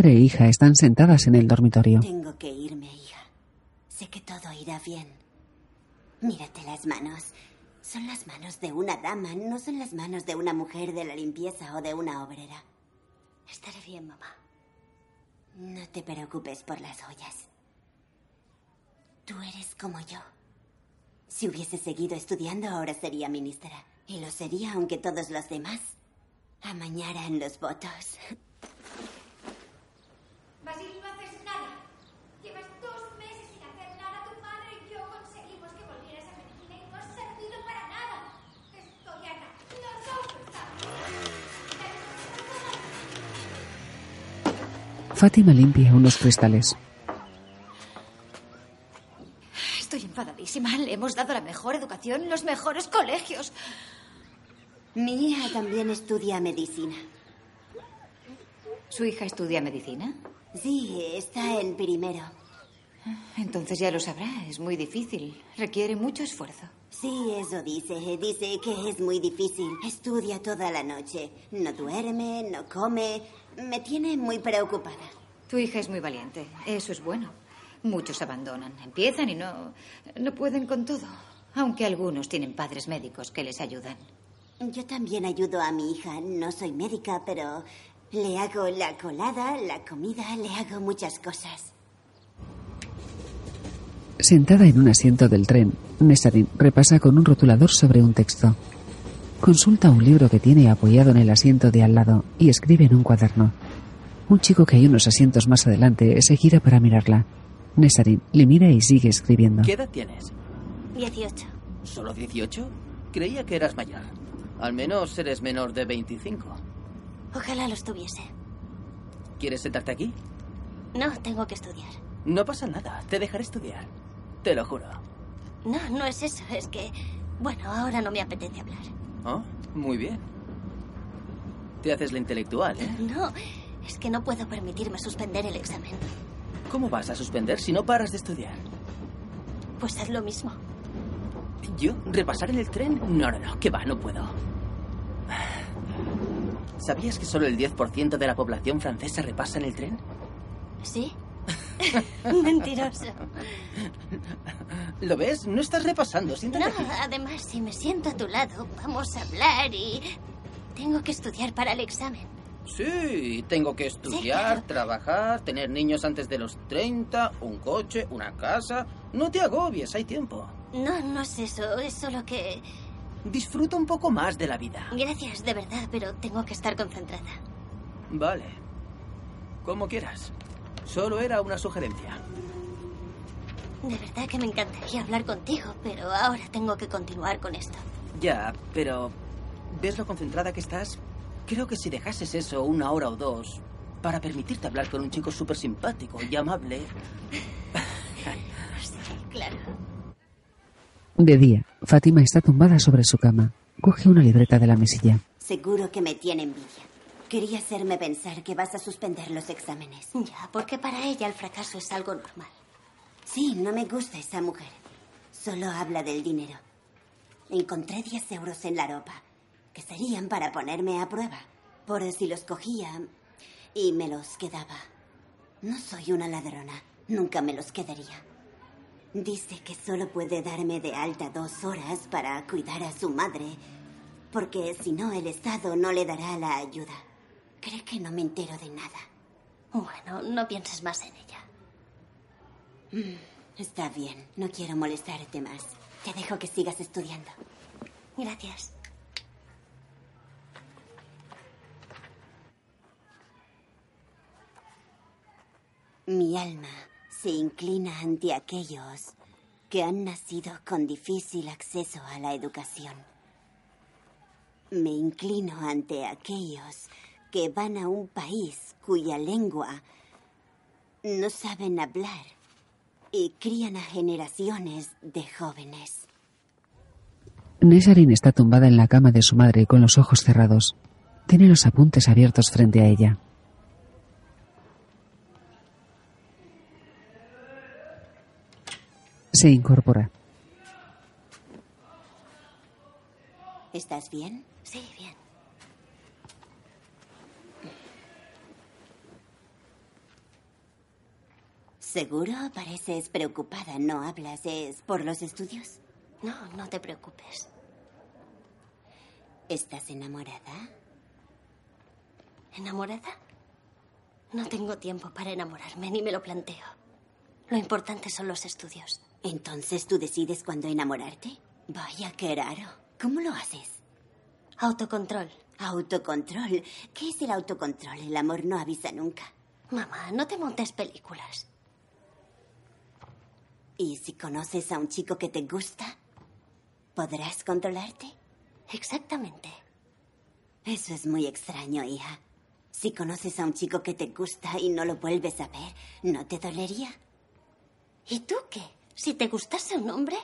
E hija están sentadas en el dormitorio. Tengo que irme, hija. Sé que todo irá bien. Mírate las manos. Son las manos de una dama, no son las manos de una mujer de la limpieza o de una obrera. Estaré bien, mamá. No te preocupes por las joyas. Tú eres como yo. Si hubiese seguido estudiando, ahora sería ministra. Y lo sería aunque todos los demás amañaran los votos. Basil, no haces nada. Llevas dos meses sin hacer nada. Tu madre y yo conseguimos que volvieras a medicina y no has servido para nada. Estoy harta. Nosotros Fátima limpia unos cristales. Estoy enfadadísima. Le hemos dado la mejor educación, los mejores colegios. Mi hija también estudia medicina. ¿Su hija estudia medicina? Sí, está en primero. Entonces ya lo sabrá. Es muy difícil. Requiere mucho esfuerzo. Sí, eso dice. Dice que es muy difícil. Estudia toda la noche. No duerme, no come. Me tiene muy preocupada. Tu hija es muy valiente. Eso es bueno. Muchos abandonan. Empiezan y no, no pueden con todo. Aunque algunos tienen padres médicos que les ayudan. Yo también ayudo a mi hija. No soy médica, pero le hago la colada, la comida, le hago muchas cosas. Sentada en un asiento del tren, Nesarin repasa con un rotulador sobre un texto. Consulta un libro que tiene apoyado en el asiento de al lado y escribe en un cuaderno. Un chico que hay unos asientos más adelante se gira para mirarla. Nesarin le mira y sigue escribiendo. ¿Qué edad tienes? 18. ¿Solo 18? Creía que eras mayor. Al menos eres menor de 25. Ojalá lo estuviese. ¿Quieres sentarte aquí? No, tengo que estudiar. No pasa nada, te dejaré estudiar. Te lo juro. No, no es eso. Es que, bueno, ahora no me apetece hablar. Oh, muy bien. Te haces la intelectual, ¿eh? No, es que no puedo permitirme suspender el examen. ¿Cómo vas a suspender si no paras de estudiar? Pues haz lo mismo. ¿Yo? ¿Repasar en el tren? No, no, no, que va, no puedo. ¿Sabías que solo el 10% de la población francesa repasa en el tren? ¿Sí? Mentiroso. ¿Lo ves? No estás repasando, siéntate No, aquí. además, si me siento a tu lado, vamos a hablar y... Tengo que estudiar para el examen. Sí, tengo que estudiar, trabajar, tener niños antes de los 30, un coche, una casa. No te agobies, hay tiempo. No, no es eso, es solo que... Disfruta un poco más de la vida. Gracias, de verdad, pero tengo que estar concentrada. Vale. Como quieras. Solo era una sugerencia. De verdad que me encantaría hablar contigo, pero ahora tengo que continuar con esto. Ya, pero ¿ves lo concentrada que estás? Creo que si dejases eso una hora o dos para permitirte hablar con un chico súper simpático y amable... Claro. De día, Fátima está tumbada sobre su cama. Coge una libreta de la mesilla. Seguro que me tiene envidia. Quería hacerme pensar que vas a suspender los exámenes. Ya, porque para ella el fracaso es algo normal. Sí, no me gusta esa mujer. Solo habla del dinero. Encontré 10 euros en la ropa, que serían para ponerme a prueba, por si los cogía y me los quedaba. No soy una ladrona, nunca me los quedaría. Dice que solo puede darme de alta dos horas para cuidar a su madre, porque si no el Estado no le dará la ayuda. Cree que no me entero de nada. Bueno, no pienses más en ella. Mm, está bien, no quiero molestarte más. Te dejo que sigas estudiando. Gracias. Mi alma se inclina ante aquellos que han nacido con difícil acceso a la educación. Me inclino ante aquellos que van a un país cuya lengua no saben hablar y crían a generaciones de jóvenes. Nesarin está tumbada en la cama de su madre con los ojos cerrados. Tiene los apuntes abiertos frente a ella. Se incorpora. ¿Estás bien? Sí, bien. ¿Seguro? Pareces preocupada. No hablas. ¿Es por los estudios? No, no te preocupes. ¿Estás enamorada? ¿Enamorada? No tengo tiempo para enamorarme, ni me lo planteo. Lo importante son los estudios. ¿Entonces tú decides cuándo enamorarte? Vaya, qué raro. ¿Cómo lo haces? Autocontrol. Autocontrol. ¿Qué es el autocontrol? El amor no avisa nunca. Mamá, no te montes películas. ¿Y si conoces a un chico que te gusta? ¿Podrás controlarte? Exactamente. Eso es muy extraño, hija. Si conoces a un chico que te gusta y no lo vuelves a ver, ¿no te dolería? ¿Y tú qué? Si te gustase un hombre,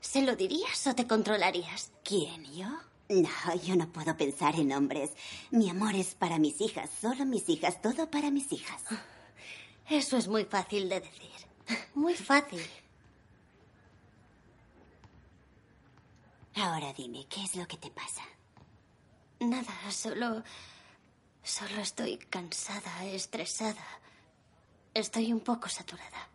¿se lo dirías o te controlarías? ¿Quién, yo? No, yo no puedo pensar en hombres. Mi amor es para mis hijas, solo mis hijas, todo para mis hijas. Eso es muy fácil de decir. Muy fácil. Ahora dime, ¿qué es lo que te pasa? Nada, solo... Solo estoy cansada, estresada. Estoy un poco saturada.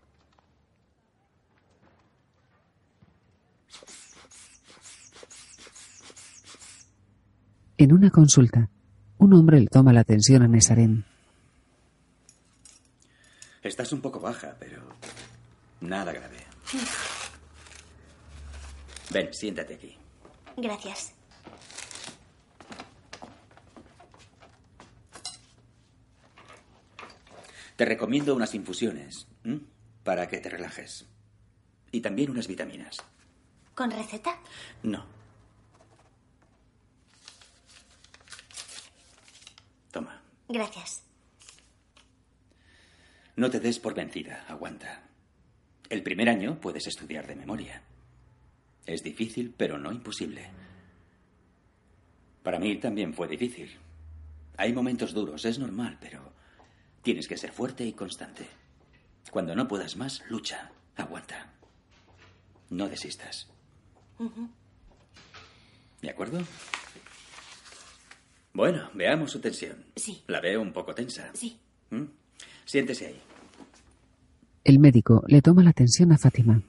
En una consulta, un hombre le toma la atención a Nesaren. Estás un poco baja, pero nada grave. Ven, siéntate aquí. Gracias. Te recomiendo unas infusiones ¿m? para que te relajes. Y también unas vitaminas. ¿Con receta? No. Toma. Gracias. No te des por vencida, aguanta. El primer año puedes estudiar de memoria. Es difícil, pero no imposible. Para mí también fue difícil. Hay momentos duros, es normal, pero tienes que ser fuerte y constante. Cuando no puedas más, lucha, aguanta. No desistas. ¿De acuerdo? Bueno, veamos su tensión. Sí. La veo un poco tensa. Sí. ¿Mm? Siéntese ahí. El médico le toma la atención a Fátima.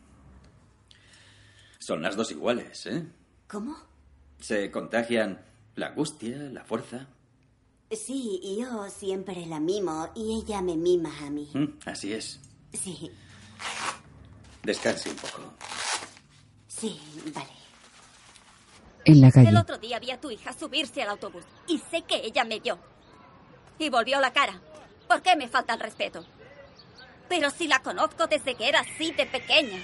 Son las dos iguales, ¿eh? ¿Cómo? Se contagian la angustia, la fuerza. Sí, y yo siempre la mimo y ella me mima a mí. Mm, Así es. Sí, Descanse un poco. sí, vale. En la El otro día vi a tu hija subirse al autobús y sé que ella me vio. Y volvió la cara. ¿Por qué me falta el respeto? Pero si la conozco desde que era así de pequeña.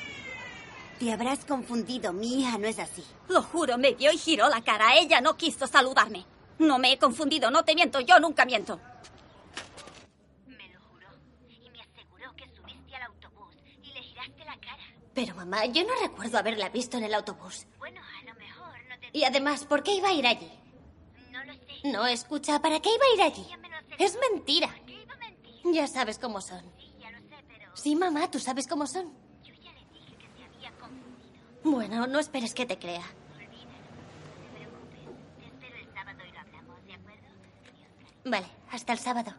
Te habrás confundido, mi hija no es así. Lo juro, me vio y giró la cara. Ella no quiso saludarme. No me he confundido, no te miento, yo nunca miento. Pero mamá, yo no recuerdo haberla visto en el autobús. Bueno, a lo mejor no te... Y además, ¿por qué iba a ir allí? No lo sé. No, escucha, ¿para qué iba a ir allí? Es mentira. Ya sabes cómo son. Sí, ya lo sé, pero... Sí, mamá, tú sabes cómo son. Yo ya le dije que se había confundido. Bueno, no esperes que te crea. Vale, hasta el sábado.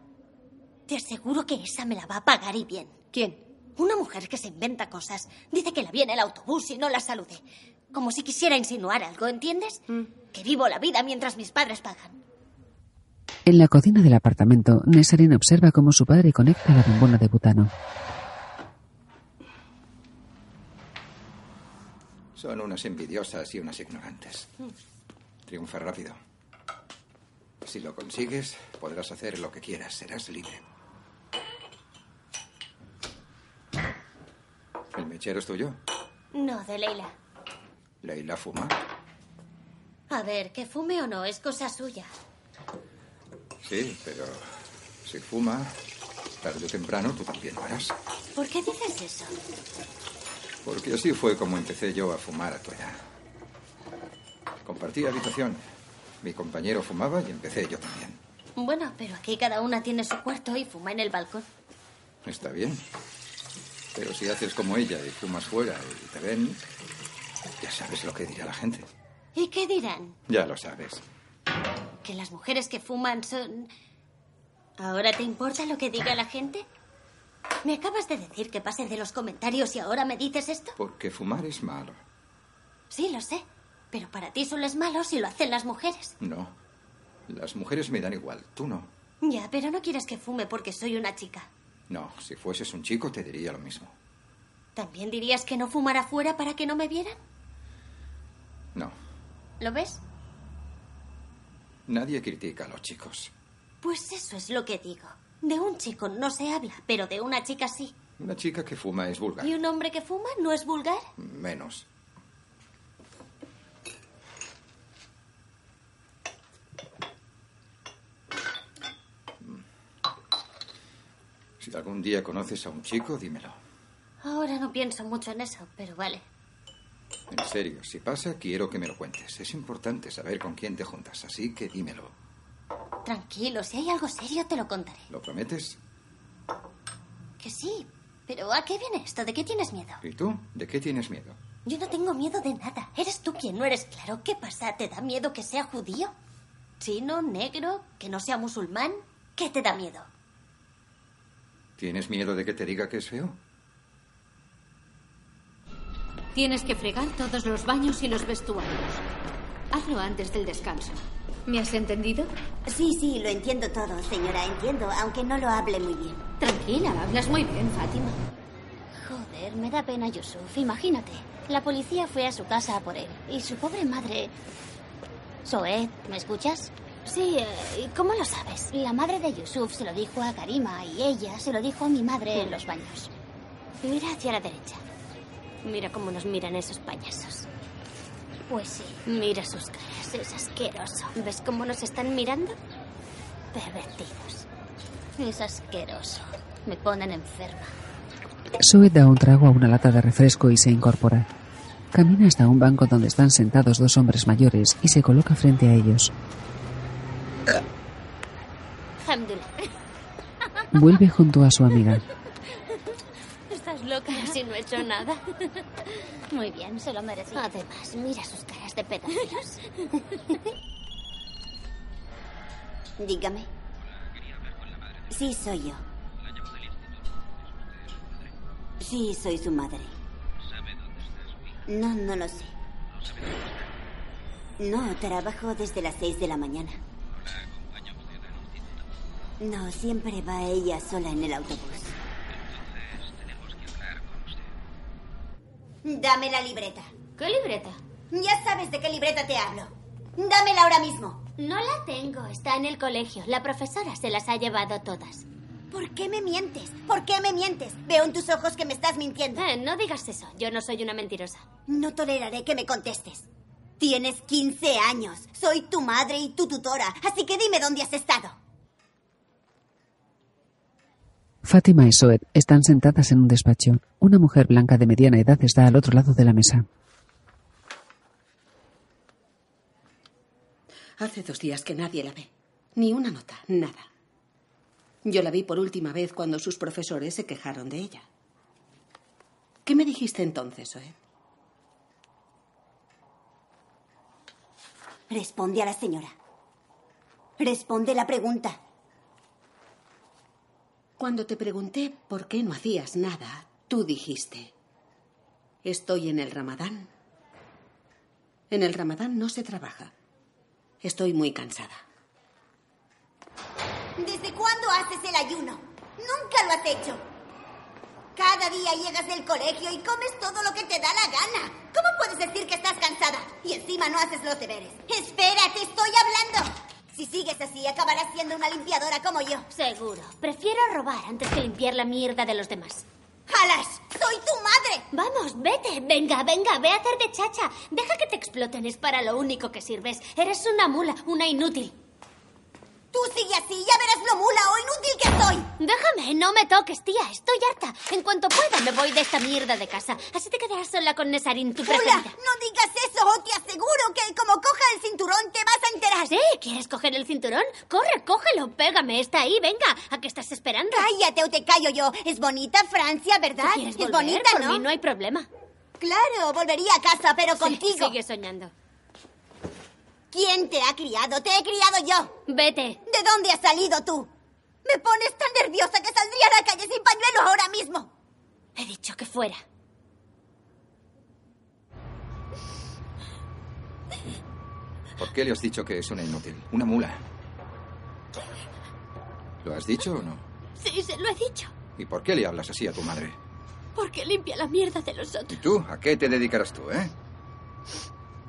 Te aseguro que esa me la va a pagar y bien. ¿Quién? Una mujer que se inventa cosas. Dice que la vi en el autobús y no la saludé. Como si quisiera insinuar algo, ¿entiendes? Que vivo la vida mientras mis padres pagan. en la cocina del apartamento, Nesarin observa cómo su padre conecta la bombona de butano. Son unas envidiosas y unas ignorantes. Triunfa rápido. Si lo consigues, podrás hacer lo que quieras. Serás libre. ¿El mechero es tuyo? No, de Leila. ¿Leila fuma? A ver, que fume o no es cosa suya. Sí, pero si fuma, Tarde o temprano tú también lo harás. ¿Por qué dices eso? Porque así fue como empecé yo a fumar a tu edad. Compartí habitación. Mi compañero fumaba y empecé yo también. Bueno, pero aquí cada una tiene su cuarto y fuma en el balcón. Está bien. Pero si haces como ella y fumas fuera y te ven, ya sabes lo que dirá la gente. ¿Y qué dirán? Ya lo sabes. ¿Que las mujeres que fuman son... ¿Ahora te importa lo que diga la gente? ¿Me acabas de decir que pases de los comentarios y ahora me dices esto? Porque fumar es malo. Sí, lo sé. Pero para ti solo es malo si lo hacen las mujeres. No. Las mujeres me dan igual, tú no. Ya, pero no quieres que fume porque soy una chica. No, si fueses un chico te diría lo mismo. ¿También dirías que no fumara fuera para que no me vieran? No. ¿Lo ves? Nadie critica a los chicos. Pues eso es lo que digo. De un chico no se habla, pero de una chica sí. Una chica que fuma es vulgar. ¿Y un hombre que fuma no es vulgar? Menos. Si algún día conoces a un chico, dímelo. Ahora no pienso mucho en eso, pero vale. En serio, si pasa, quiero que me lo cuentes. Es importante saber con quién te juntas, así que dímelo. Tranquilo, si hay algo serio te lo contaré. ¿Lo prometes? Que sí. Pero ¿a qué viene esto? ¿De qué tienes miedo? ¿Y tú? ¿De qué tienes miedo? Yo no tengo miedo de nada. Eres tú quien no eres claro. ¿Qué pasa? ¿Te da miedo que sea judío? ¿Chino? ¿Negro? ¿Que no sea musulmán? ¿Qué te da miedo? ¿Tienes miedo de que te diga que es feo? Tienes que fregar todos los baños y los vestuarios. Hazlo antes del descanso. ¿Me has entendido? Sí, sí, lo entiendo todo, señora, entiendo, aunque no lo hable muy bien. Tranquila, hablas muy bien, Fátima. Joder, me da pena Yusuf. Imagínate. La policía fue a su casa a por él. Y su pobre madre... Soed, ¿me escuchas? Sí, eh, ¿y ¿cómo lo sabes? La madre de Yusuf se lo dijo a Karima y ella se lo dijo a mi madre en los baños. Mira hacia la derecha. Mira cómo nos miran esos payasos. Pues sí, mira sus caras, es asqueroso. ¿Ves cómo nos están mirando? Pervertidos. Es asqueroso. Me ponen enferma. Zoe da un trago a una lata de refresco y se incorpora. Camina hasta un banco donde están sentados dos hombres mayores y se coloca frente a ellos. Vuelve junto a su amiga. Estás loca si no he hecho nada. Muy bien, se lo merecía. Además, mira sus caras de pedazos. Dígame. Sí, soy yo. Sí, soy su madre. No, no lo sé. No, trabajo desde las seis de la mañana. No, siempre va ella sola en el autobús. Dame la libreta. ¿Qué libreta? Ya sabes de qué libreta te hablo. Dámela ahora mismo. No la tengo, está en el colegio. La profesora se las ha llevado todas. ¿Por qué me mientes? ¿Por qué me mientes? Veo en tus ojos que me estás mintiendo. Eh, no digas eso, yo no soy una mentirosa. No toleraré que me contestes. Tienes 15 años. Soy tu madre y tu tutora, así que dime dónde has estado. Fátima y Soed están sentadas en un despacho. Una mujer blanca de mediana edad está al otro lado de la mesa. Hace dos días que nadie la ve. Ni una nota, nada. Yo la vi por última vez cuando sus profesores se quejaron de ella. ¿Qué me dijiste entonces, Zoe? Responde a la señora. Responde la pregunta. Cuando te pregunté por qué no hacías nada, tú dijiste, estoy en el ramadán. En el ramadán no se trabaja. Estoy muy cansada. ¿Desde cuándo haces el ayuno? Nunca lo has hecho. Cada día llegas del colegio y comes todo lo que te da la gana. ¿Cómo puedes decir que estás cansada? Y encima no haces los deberes. Espera, te estoy hablando. Si sigues así, acabarás siendo una limpiadora como yo. Seguro. Prefiero robar antes que limpiar la mierda de los demás. ¡Alas! ¡Soy tu madre! Vamos, vete. Venga, venga, ve a hacer de chacha. Deja que te exploten, es para lo único que sirves. Eres una mula, una inútil. Tú sigue así, ya verás lo mula o inútil que soy. Déjame, no me toques, tía. Estoy harta. En cuanto pueda me voy de esta mierda de casa. Así te quedarás sola con Nesarin, tu Mula, preferida. no digas eso o te aseguro que como coja el cinturón te vas a enterar. ¿Sí? ¿Quieres coger el cinturón? Corre, cógelo, pégame. Está ahí, venga. ¿A qué estás esperando? Cállate o te callo yo. Es bonita Francia, ¿verdad? ¿Quieres Es volver? bonita, Por ¿no? mí no hay problema. Claro, volvería a casa, pero Sí, contigo. sigue soñando. ¿Quién te ha criado? Te he criado yo. Vete. ¿De dónde has salido tú? Me pones tan nerviosa que saldría a la calle sin pañuelo ahora mismo. He dicho que fuera. ¿Por qué le has dicho que es una inútil? Una mula. ¿Lo has dicho o no? Sí, se lo he dicho. ¿Y por qué le hablas así a tu madre? Porque limpia la mierda de los ¿Y otros. tú? ¿A qué te dedicarás tú, eh?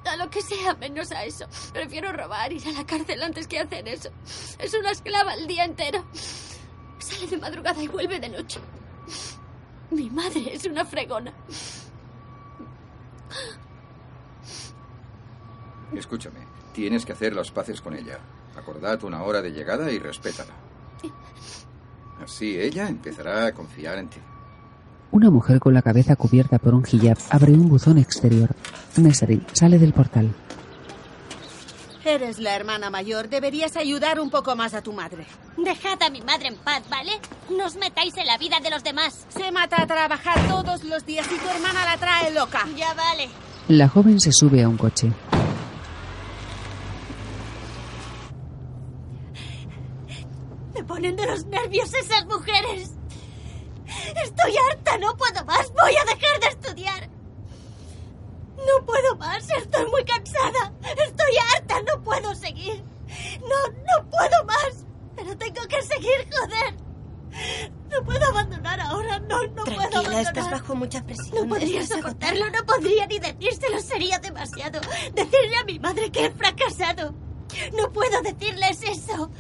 A lo que sea, menos a eso. Prefiero robar, ir a la cárcel antes que hacer eso. Es una esclava el día entero. Sale de madrugada y vuelve de noche. Mi madre es una fregona. Escúchame, tienes que hacer las paces con ella. Acordad una hora de llegada y respétala. Así ella empezará a confiar en ti. Una mujer con la cabeza cubierta por un hijab abre un buzón exterior. Nesarin sale del portal. Eres la hermana mayor. Deberías ayudar un poco más a tu madre. Dejad a mi madre en paz, ¿vale? No os metáis en la vida de los demás. Se mata a trabajar todos los días y tu hermana la trae loca. Ya vale. La joven se sube a un coche. Me ponen de los nervios esas mujeres. Estoy harta, no puedo más. Voy a dejar de estudiar. No puedo más, estoy muy cansada. Estoy harta, no puedo seguir. No, no puedo más. Pero tengo que seguir, joder. No puedo abandonar ahora, no, no puedo abandonar. estás bajo mucha presión. No podría soportarlo, no podría ni decírselo, sería demasiado. Decirle a mi madre que he fracasado. No puedo decirles eso.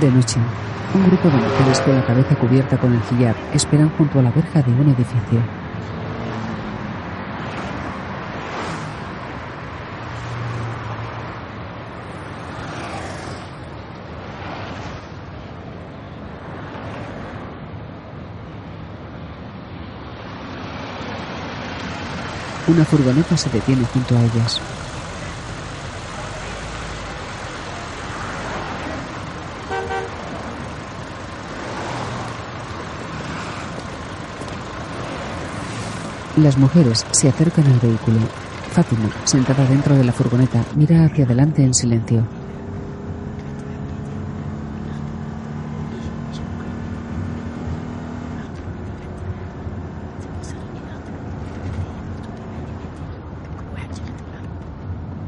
De noche, un grupo de mujeres con la cabeza cubierta con el hijab esperan junto a la verja de un edificio. Una furgoneta se detiene junto a ellas. Las mujeres se acercan al vehículo. Fátima, sentada dentro de la furgoneta, mira hacia adelante en silencio.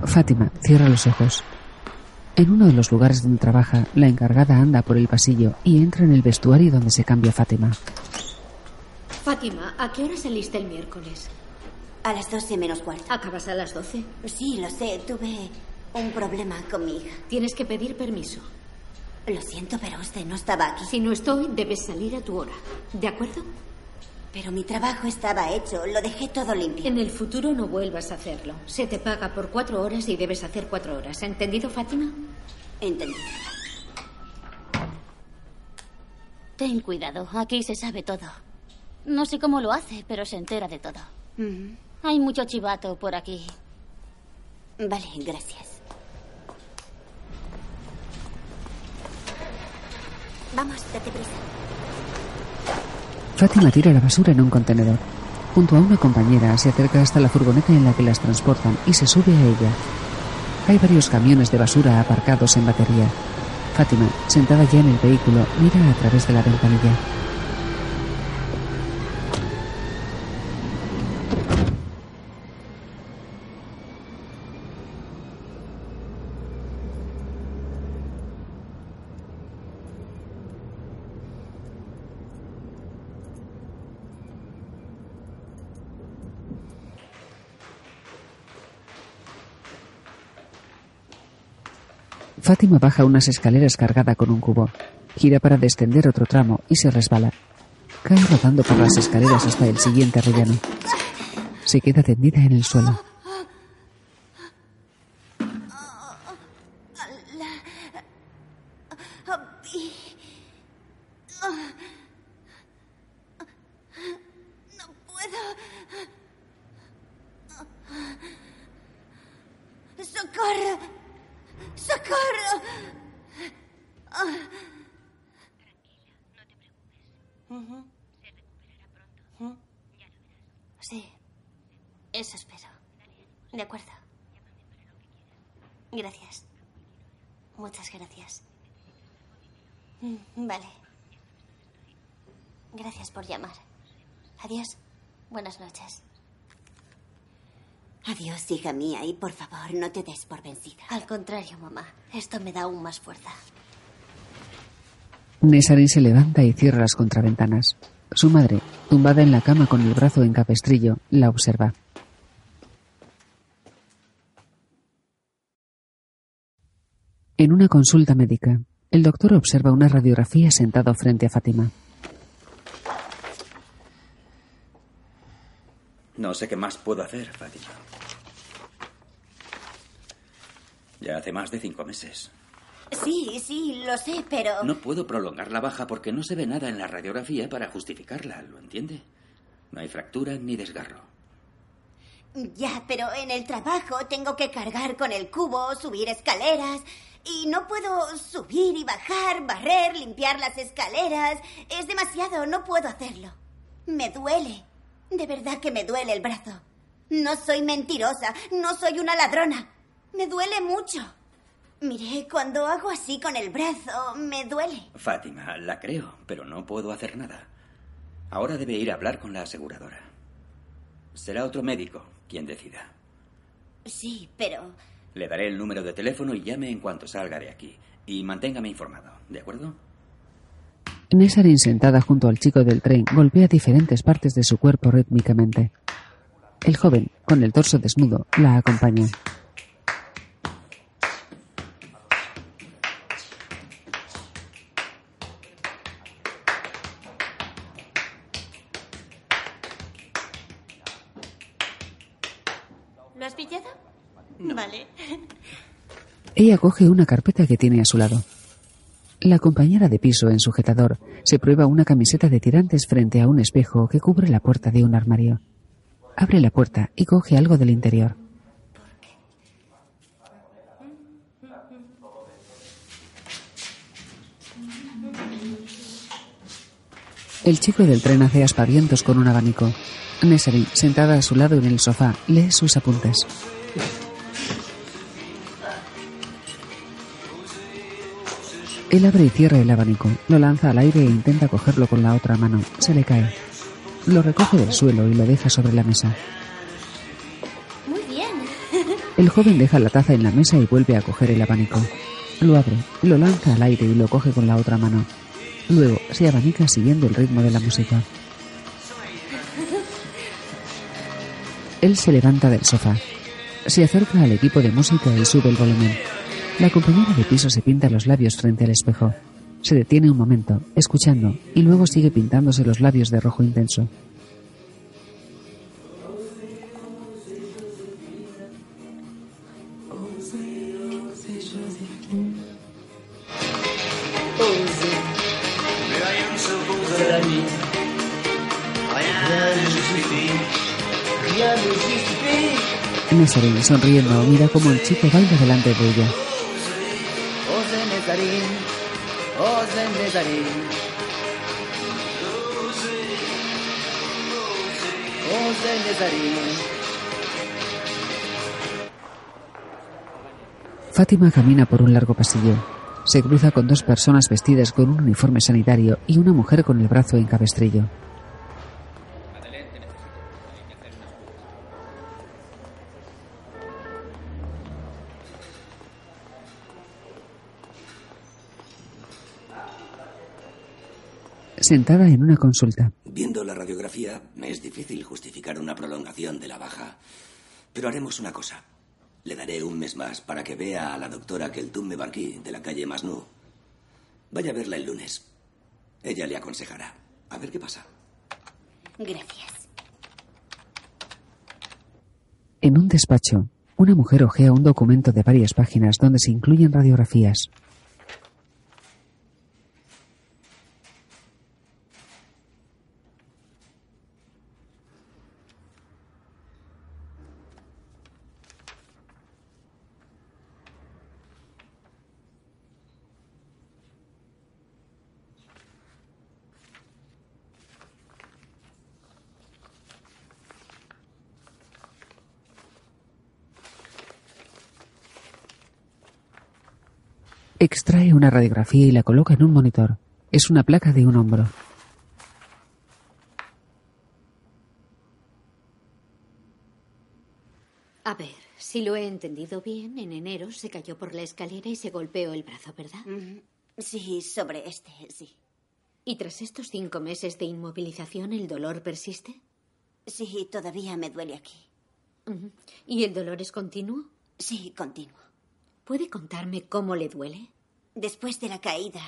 Fátima cierra los ojos. En uno de los lugares donde trabaja, la encargada anda por el pasillo y entra en el vestuario donde se cambia Fátima. Fátima, ¿a qué hora saliste el miércoles? A las 12 menos cuarto. ¿Acabas a las 12? Sí, lo sé. Tuve un problema con mi hija. Tienes que pedir permiso. Lo siento, pero usted no estaba aquí. Si no estoy, debes salir a tu hora. ¿De acuerdo? Pero mi trabajo estaba hecho. Lo dejé todo limpio. En el futuro no vuelvas a hacerlo. Se te paga por cuatro horas y debes hacer cuatro horas. ¿Entendido, Fátima? Entendido. Ten cuidado, aquí se sabe todo. No sé cómo lo hace, pero se entera de todo. Hay mucho chivato por aquí. Vale, gracias. Vamos, date prisa. Fátima tira la basura en un contenedor. Junto a una compañera se acerca hasta la furgoneta en la que las transportan y se sube a ella. Hay varios camiones de basura aparcados en batería. Fátima, sentada ya en el vehículo, mira a través de la ventanilla. Fátima baja unas escaleras cargada con un cubo. Gira para descender otro tramo y se resbala. Cae rodando por las escaleras hasta el siguiente rellano. Se queda tendida en el suelo. No puedo. ¡Socorro! ¡Socorro! Ujú. Ujú. Sí, eso espero. De acuerdo. Gracias. Muchas gracias. Mm, Vale. Gracias por llamar. Adiós. Buenas noches. Adiós, hija mía, y por favor, no te des por vencida. Al contrario, mamá. Esto me da aún más fuerza. Nesarin se levanta y cierra las contraventanas. Su madre, tumbada en la cama con el brazo en capestrillo, la observa. En una consulta médica, el doctor observa una radiografía sentado frente a Fátima. No sé qué más puedo hacer, Fátima. Ya hace más de cinco meses. Sí, sí, lo sé, pero... No puedo prolongar la baja porque no se ve nada en la radiografía para justificarla, ¿lo entiende? No hay fractura ni desgarro. Ya, pero en el trabajo tengo que cargar con el cubo, subir escaleras. Y no puedo subir y bajar, barrer, limpiar las escaleras. Es demasiado, no puedo hacerlo. Me duele. De verdad que me duele el brazo. No soy mentirosa, no soy una ladrona. Me duele mucho. Mire, cuando hago así con el brazo, me duele. Fátima, la creo, pero no puedo hacer nada. Ahora debe ir a hablar con la aseguradora. Será otro médico quien decida. Sí, pero... Le daré el número de teléfono y llame en cuanto salga de aquí. Y manténgame informado, ¿de acuerdo? Nesarin, sentada junto al chico del tren, golpea diferentes partes de su cuerpo rítmicamente. El joven, con el torso desnudo, la acompaña. Ella coge una carpeta que tiene a su lado. La compañera de piso en sujetador se prueba una camiseta de tirantes frente a un espejo que cubre la puerta de un armario. Abre la puerta y coge algo del interior. El chico del tren hace aspavientos con un abanico. Nesserin, sentada a su lado en el sofá, lee sus apuntes. Él abre y cierra el abanico, lo lanza al aire e intenta cogerlo con la otra mano. Se le cae. Lo recoge del suelo y lo deja sobre la mesa. Muy bien. El joven deja la taza en la mesa y vuelve a coger el abanico. Lo abre, lo lanza al aire y lo coge con la otra mano. Luego se abanica siguiendo el ritmo de la música. Él se levanta del sofá. Se acerca al equipo de música y sube el volumen. La compañera de piso se pinta los labios frente al espejo. Se detiene un momento, escuchando, y luego sigue pintándose los labios de rojo intenso. Rien ne s'oppose à la nuit. Rien ne justifie. Rien ne justifie. Nesserin, sonriendo, mira como el chico baila delante de ella. Fátima camina por un largo pasillo. Se cruza con dos personas vestidas con un uniforme sanitario y una mujer con el brazo en cabestrillo. Sentada en una consulta, Viendo la radiografía, me es difícil justificar una prolongación de la baja. Pero haremos una cosa. Le daré un mes más para que vea a la doctora Keltum Mebarki de la calle Masnou. Vaya a verla el lunes. Ella le aconsejará. A ver qué pasa. Gracias. En un despacho, una mujer hojea un documento de varias páginas donde se incluyen radiografías. Una radiografía y la coloca en un monitor. Es una placa de un hombro. A ver, si lo he entendido bien, en enero se cayó por la escalera y se golpeó el brazo, ¿verdad? Sí, sobre este, sí. ¿Y tras estos cinco meses de inmovilización el dolor persiste? Sí, todavía me duele aquí. ¿Y el dolor es continuo? Sí, continuo. ¿Puede contarme cómo le duele? Después de la caída,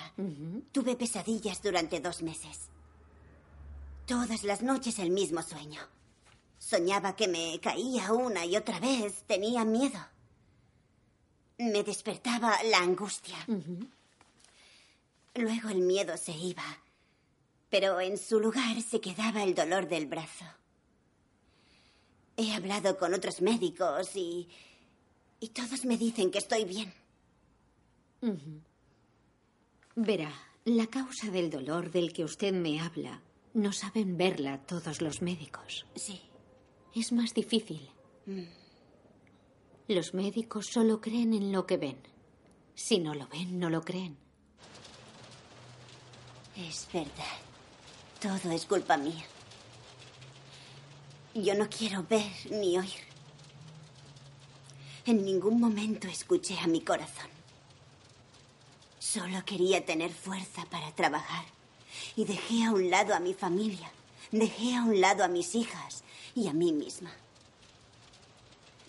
tuve pesadillas durante dos meses. Todas las noches el mismo sueño. Soñaba que me caía una y otra vez. Tenía miedo. Me despertaba la angustia. Luego el miedo se iba, pero en su lugar se quedaba el dolor del brazo. He hablado con otros médicos y... y todos me dicen que estoy bien. Verá, la causa del dolor del que usted me habla no saben verla todos los médicos. Sí. Es más difícil. Los médicos solo creen en lo que ven. Si no lo ven, no lo creen. Es verdad. Todo es culpa mía. Yo no quiero ver ni oír. En ningún momento escuché a mi corazón. Solo quería tener fuerza para trabajar. Y dejé a un lado a mi familia. Dejé a un lado a mis hijas y a mí misma.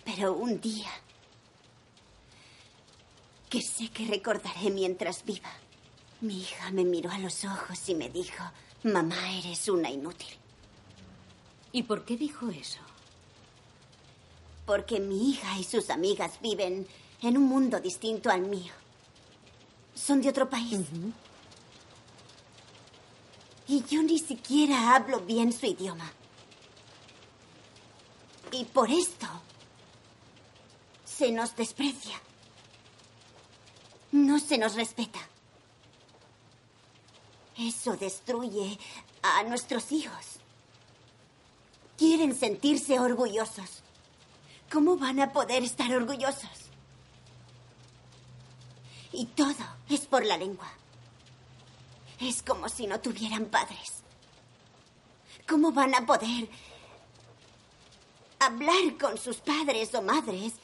Pero un día, que sé que recordaré mientras viva, mi hija me miró a los ojos y me dijo, mamá, eres una inútil. ¿Y por qué dijo eso? Porque mi hija y sus amigas viven en un mundo distinto al mío. Son de otro país. Y yo ni siquiera hablo bien su idioma. Y por esto se nos desprecia. No se nos respeta. Eso destruye a nuestros hijos. Quieren sentirse orgullosos. ¿Cómo van a poder estar orgullosos? Y todo es por la lengua. Es como si no tuvieran padres. ¿Cómo van a poder hablar con sus padres o madres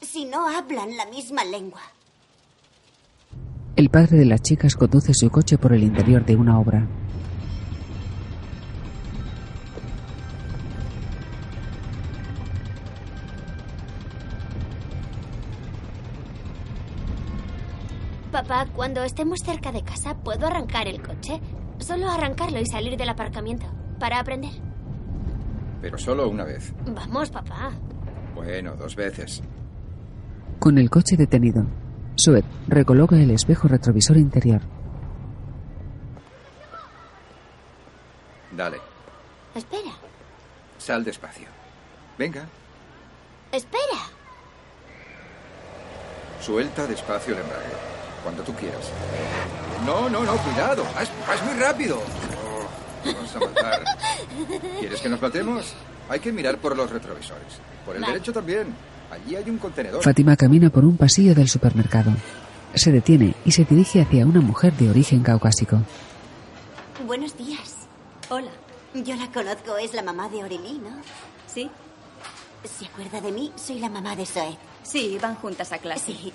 si no hablan la misma lengua? El padre de las chicas conduce su coche por el interior de una obra. Papá, cuando estemos cerca de casa, ¿puedo arrancar el coche? Solo arrancarlo y salir del aparcamiento. Para aprender. Pero solo una vez. Vamos, papá. Bueno, dos veces. Con el coche detenido, Suet recoloca el espejo retrovisor interior. Dale, Espera. sal despacio. Venga, Espera. suelta despacio el embrague. Cuando tú quieras. No, no, no, cuidado. Vas, vas muy rápido. Oh, vas a matar. ¿Quieres que nos matemos? Hay que mirar por los retrovisores. Por el Vale. derecho también. Allí hay un contenedor. Fátima camina por un pasillo del supermercado. Se detiene y se dirige hacia una mujer de origen caucásico. Buenos días. Hola. Yo la conozco, es la mamá de Aurelie, ¿no? Sí. ¿Se acuerda de mí? Soy la mamá de Zoe. Sí, van juntas a clase. Sí.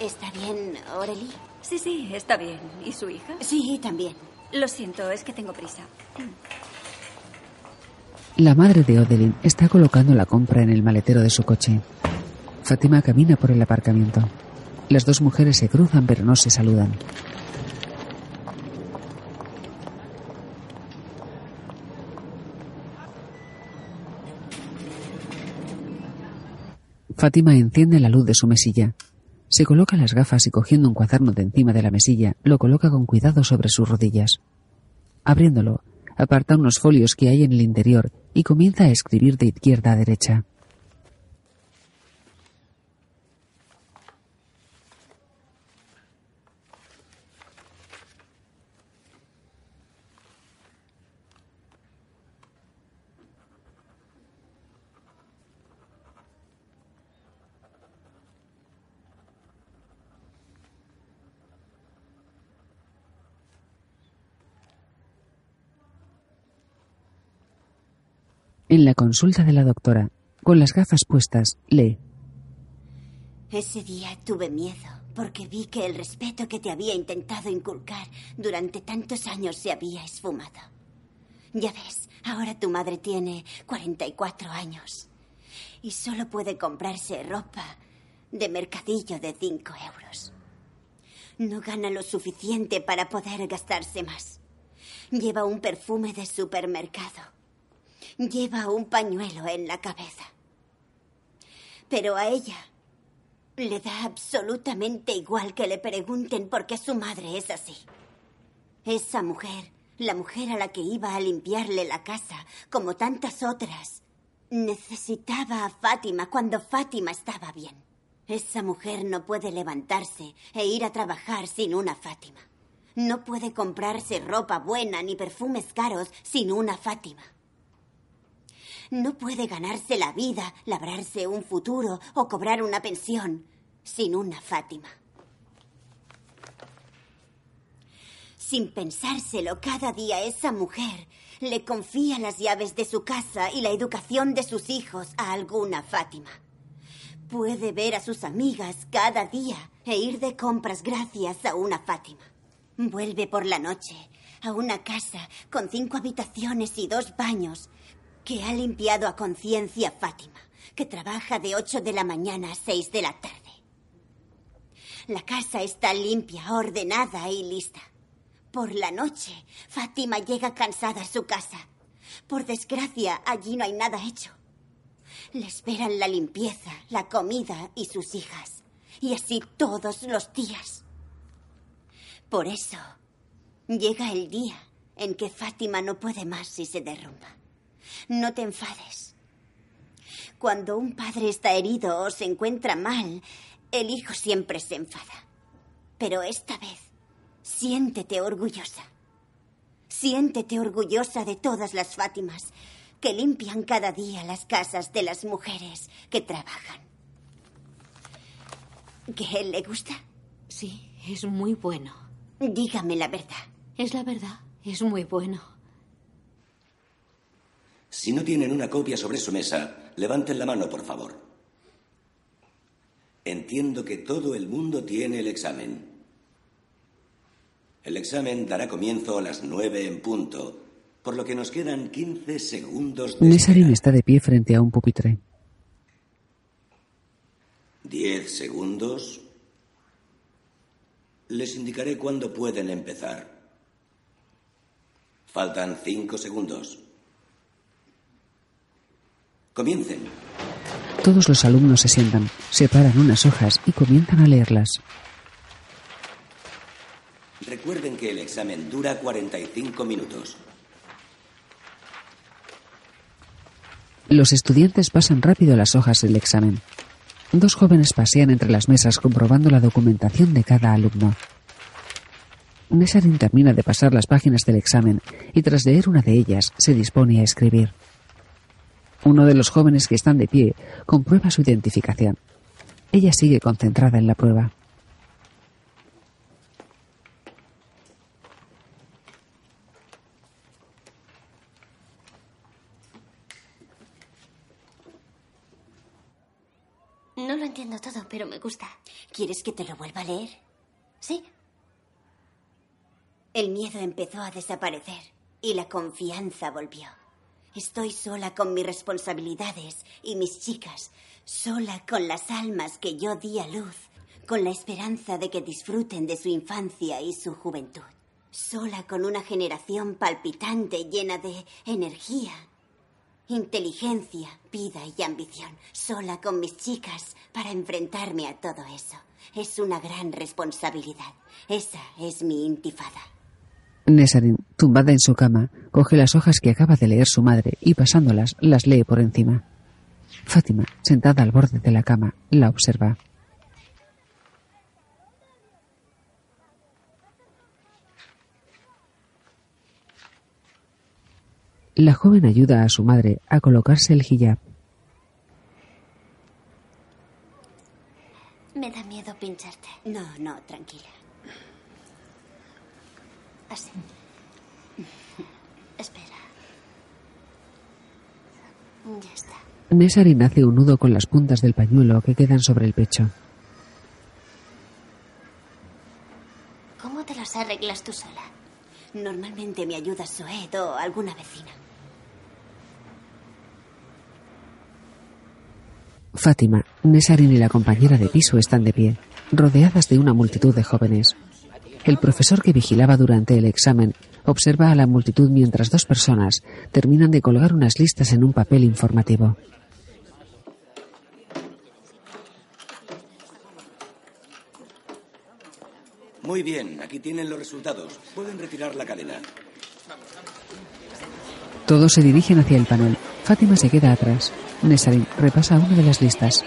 ¿Está bien, Aurelie? Sí, sí, está bien. ¿Y su hija? Sí, también. Lo siento, es que tengo prisa. La madre de Odelin está colocando la compra en el maletero de su coche. Fátima camina por el aparcamiento. Las dos mujeres se cruzan pero no se saludan. Fátima enciende la luz de su mesilla. Se coloca las gafas y cogiendo un cuaderno de encima de la mesilla, lo coloca con cuidado sobre sus rodillas. Abriéndolo, aparta unos folios que hay en el interior y comienza a escribir de izquierda a derecha. En la consulta de la doctora, con las gafas puestas, lee. Ese día tuve miedo porque vi que el respeto que te había intentado inculcar durante tantos años se había esfumado. Ya ves, ahora tu madre tiene 44 años y solo puede comprarse ropa de mercadillo de 5 euros. No gana lo suficiente para poder gastarse más. Lleva un perfume de supermercado Lleva un pañuelo en la cabeza. Pero a ella le da absolutamente igual que le pregunten por qué su madre es así. Esa mujer, la mujer a la que iba a limpiarle la casa, como tantas otras, necesitaba a Fátima cuando Fátima estaba bien. Esa mujer no puede levantarse e ir a trabajar sin una Fátima. No puede comprarse ropa buena ni perfumes caros sin una Fátima. No puede ganarse la vida, labrarse un futuro o cobrar una pensión sin una Fátima. Sin pensárselo, cada día esa mujer le confía las llaves de su casa y la educación de sus hijos a alguna Fátima. Puede ver a sus amigas cada día e ir de compras gracias a una Fátima. Vuelve por la noche a una casa con cinco habitaciones y dos baños que ha limpiado a conciencia Fátima, que trabaja de 8 de la mañana a 6 de la tarde. La casa está limpia, ordenada y lista. Por la noche, Fátima llega cansada a su casa. Por desgracia, allí no hay nada hecho. Le esperan la limpieza, la comida y sus hijas. Y así todos los días. Por eso, llega el día en que Fátima no puede más y se derrumba. No te enfades. Cuando un padre está herido o se encuentra mal, el hijo siempre se enfada. Pero esta vez, siéntete orgullosa. Siéntete orgullosa de todas las Fátimas que limpian cada día las casas de las mujeres que trabajan. ¿Que él le gusta? Sí, es muy bueno. Dígame la verdad. Es la verdad, es muy bueno. Si no tienen una copia sobre su mesa, levanten la mano, por favor. Entiendo que todo el mundo tiene el examen. El examen dará comienzo a las nueve en punto, por lo que nos quedan 15 segundos. De Nesarin está de pie frente a un pupitre. Diez segundos. Les indicaré cuándo pueden empezar. Faltan cinco segundos. Comiencen. Todos los alumnos se sientan, separan unas hojas y comienzan a leerlas. Recuerden que el examen dura 45 minutos. Los estudiantes pasan rápido las hojas del examen. Dos jóvenes pasean entre las mesas comprobando la documentación de cada alumno. Nesarin termina de pasar las páginas del examen y tras leer una de ellas se dispone a escribir. Uno de los jóvenes que están de pie comprueba su identificación. Ella sigue concentrada en la prueba. No lo entiendo todo, pero me gusta. ¿Quieres que te lo vuelva a leer? Sí. El miedo empezó a desaparecer y la confianza volvió. Estoy sola con mis responsabilidades y mis chicas, sola con las almas que yo di a luz, con la esperanza de que disfruten de su infancia y su juventud, sola con una generación palpitante llena de energía Inteligencia, vida y ambición. Sola con mis chicas para enfrentarme a todo eso. Es una gran responsabilidad. Esa es mi intifada. Nesarin, tumbada en su cama, coge las hojas que acaba de leer su madre y pasándolas las lee por encima. Fátima, sentada al borde de la cama, la observa. La joven ayuda a su madre a colocarse el hijab. Me da miedo pincharte. No, no, tranquila. Así. Espera. Ya está. Nesarin hace un nudo con las puntas del pañuelo que quedan sobre el pecho. ¿Cómo te los arreglas tú sola? Normalmente me ayuda Soed o alguna vecina. Fátima, Nesarin y la compañera de piso están de pie, rodeadas de una multitud de jóvenes. El profesor que vigilaba durante el examen observa a la multitud mientras dos personas terminan de colgar unas listas en un papel informativo. Muy bien, aquí tienen los resultados. Pueden retirar la cadena. Todos se dirigen hacia el panel. Fátima se queda atrás. Nesarin repasa una de las listas.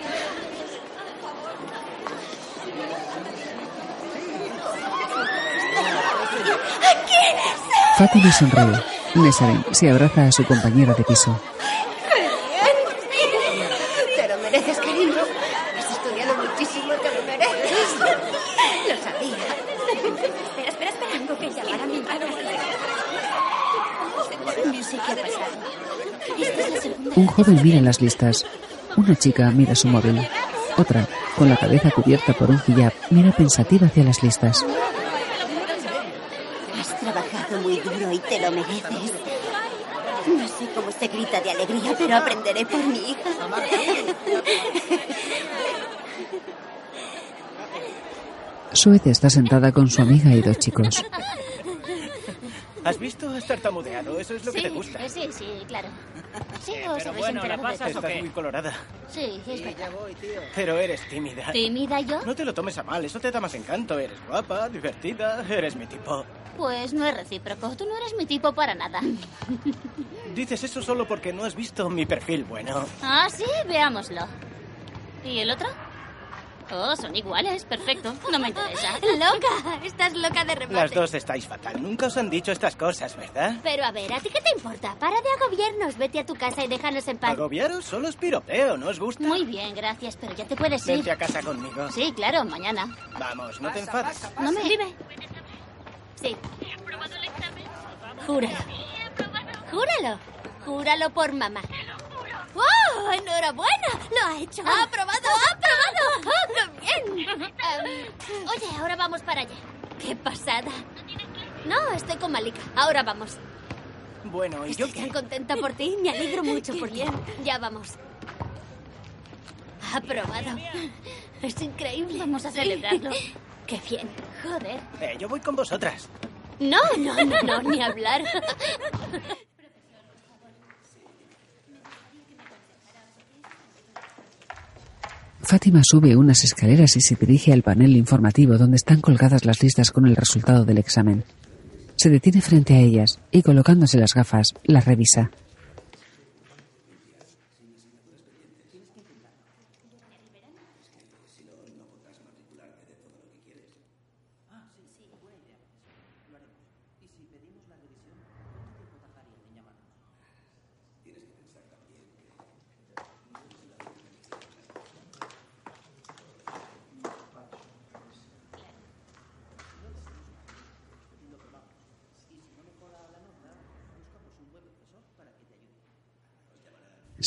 Fátima sonríe. Nesarin se abraza a su compañera de piso. Te lo mereces, cariño. Has estudiado muchísimo, te lo mereces. Lo sabía. Espera, espera, espera. Tengo que llamar a mi madre. No sé qué ha pasado. Esta es la segunda Un joven mira las listas. Una chica mira su móvil. Otra, con la cabeza cubierta por un hijab, mira pensativa hacia las listas. Muy duro y te lo mereces. No sé cómo se grita de alegría, pero aprenderé por mi hija. Suez está sentada con su amiga y dos chicos. ¿Has visto? Has tartamudeado. Eso es lo que te gusta. eh, sí, sí, claro. Sí, Eh, pero bueno, ¿la pasas qué? muy colorada. Sí, es verdad. Pero eres tímida. ¿Tímida yo? No te lo tomes a mal. Eso te da más encanto. Eres guapa, divertida. Eres mi tipo. Pues no es recíproco. Tú no eres mi tipo para nada. Dices eso solo porque no has visto mi perfil bueno. Ah, sí, veámoslo. ¿Y el otro? Oh, son iguales. Perfecto. No me interesa. ¡Loca! Estás loca de remate. Las dos estáis fatal. Nunca os han dicho estas cosas, ¿verdad? Pero a ver, ¿a ti qué te importa? Para de agobiarnos. Vete a tu casa y déjanos en paz. Agobiaros solo es piropeo, ¿no os gusta? Muy bien, gracias, pero ya te puedes ir. Vente a casa conmigo. Sí, claro, mañana. Vamos, no te enfades. No me... Escribe. Sí. Júralo. Júralo. Júralo por mamá. ¡Wow! ¡Enhorabuena! ¡Lo ha hecho! ¡Ha aprobado! ¡Ha aprobado! ¡Oh, qué bien! Oye, ahora vamos para allá. ¡Qué pasada! No, estoy con Malika. Ahora vamos. Bueno, ¿y yo Estoy tan contenta por ti. Me alegro mucho por ti. Ya vamos. Ha aprobado. Es increíble. Vamos a celebrarlo. ¡Qué bien! Joder. Eh, yo voy con vosotras. No, no, no, no, ni hablar. Fátima sube unas escaleras y se dirige al panel informativo donde están colgadas las listas con el resultado del examen. Se detiene frente a ellas y colocándose las gafas, las revisa.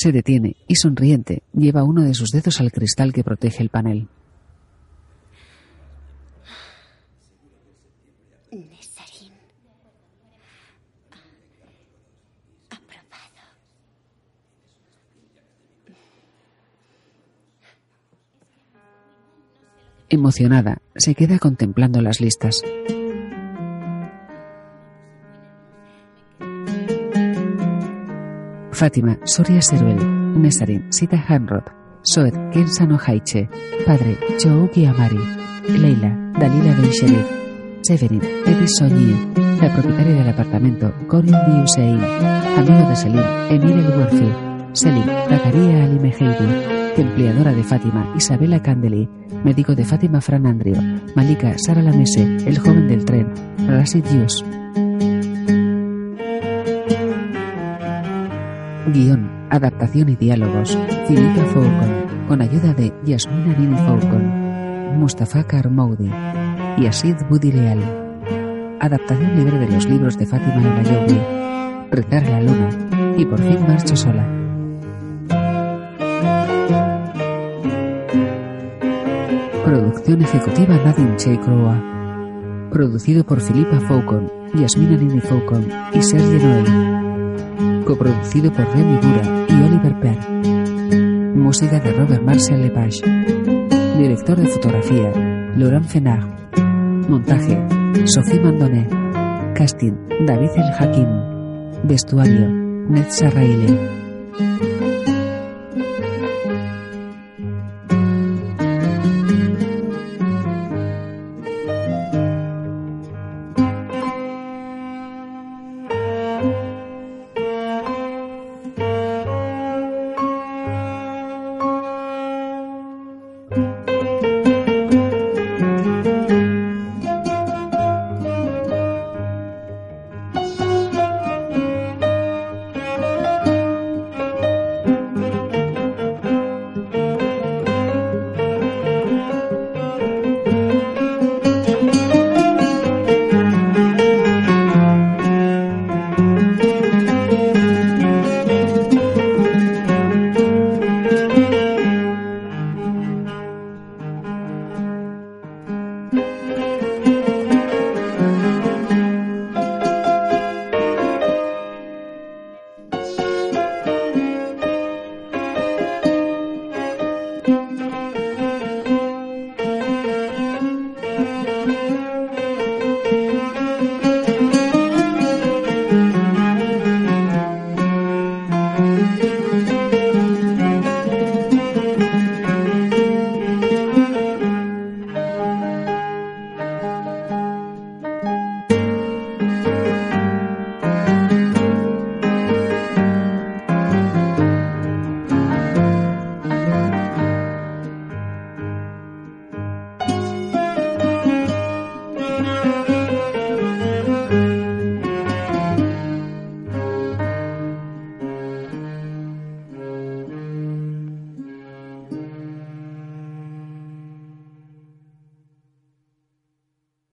Se detiene y sonriente lleva uno de sus dedos al cristal que protege el panel. Nesarín. Aprobado. Emocionada, se queda contemplando las listas. Fátima, Soria Servel, Nesarin, Sita Hanrod, Soed, Kensano Haiche, Padre, Chouki Amari, Leila, Dalila Ben Sherif, Severin, Eddie Soñi, la propietaria del apartamento, Corin Di Hussein, amigo de Selim, Emir El Selim, Zakaria Ali empleadora de Fátima, Isabela Candeli, médico de Fátima Fran Andrio, Malika Sara Lamese, el joven del tren, Rashid Yus. Guión, adaptación y diálogos, Filipa Foucault, con ayuda de Yasmina Nini Foucault, Mustafa Karmoudi y Asid Budi Leal. Adaptación libre de los libros de Fátima y Nayobi, Rezar la luna y por fin marcho sola. Producción ejecutiva Nadine Cheikroa. Producido por Filipa Foucault, Yasmina Nini Foucault y Sergio Noel. Coproducido por Remy Bura y Oliver Perr. Música de Robert Marcel Lepage. Director de fotografía, Laurent Fenard. Montaje, Sophie Mandonet. Casting, David El Hakim. Vestuario, Ned Sarraile.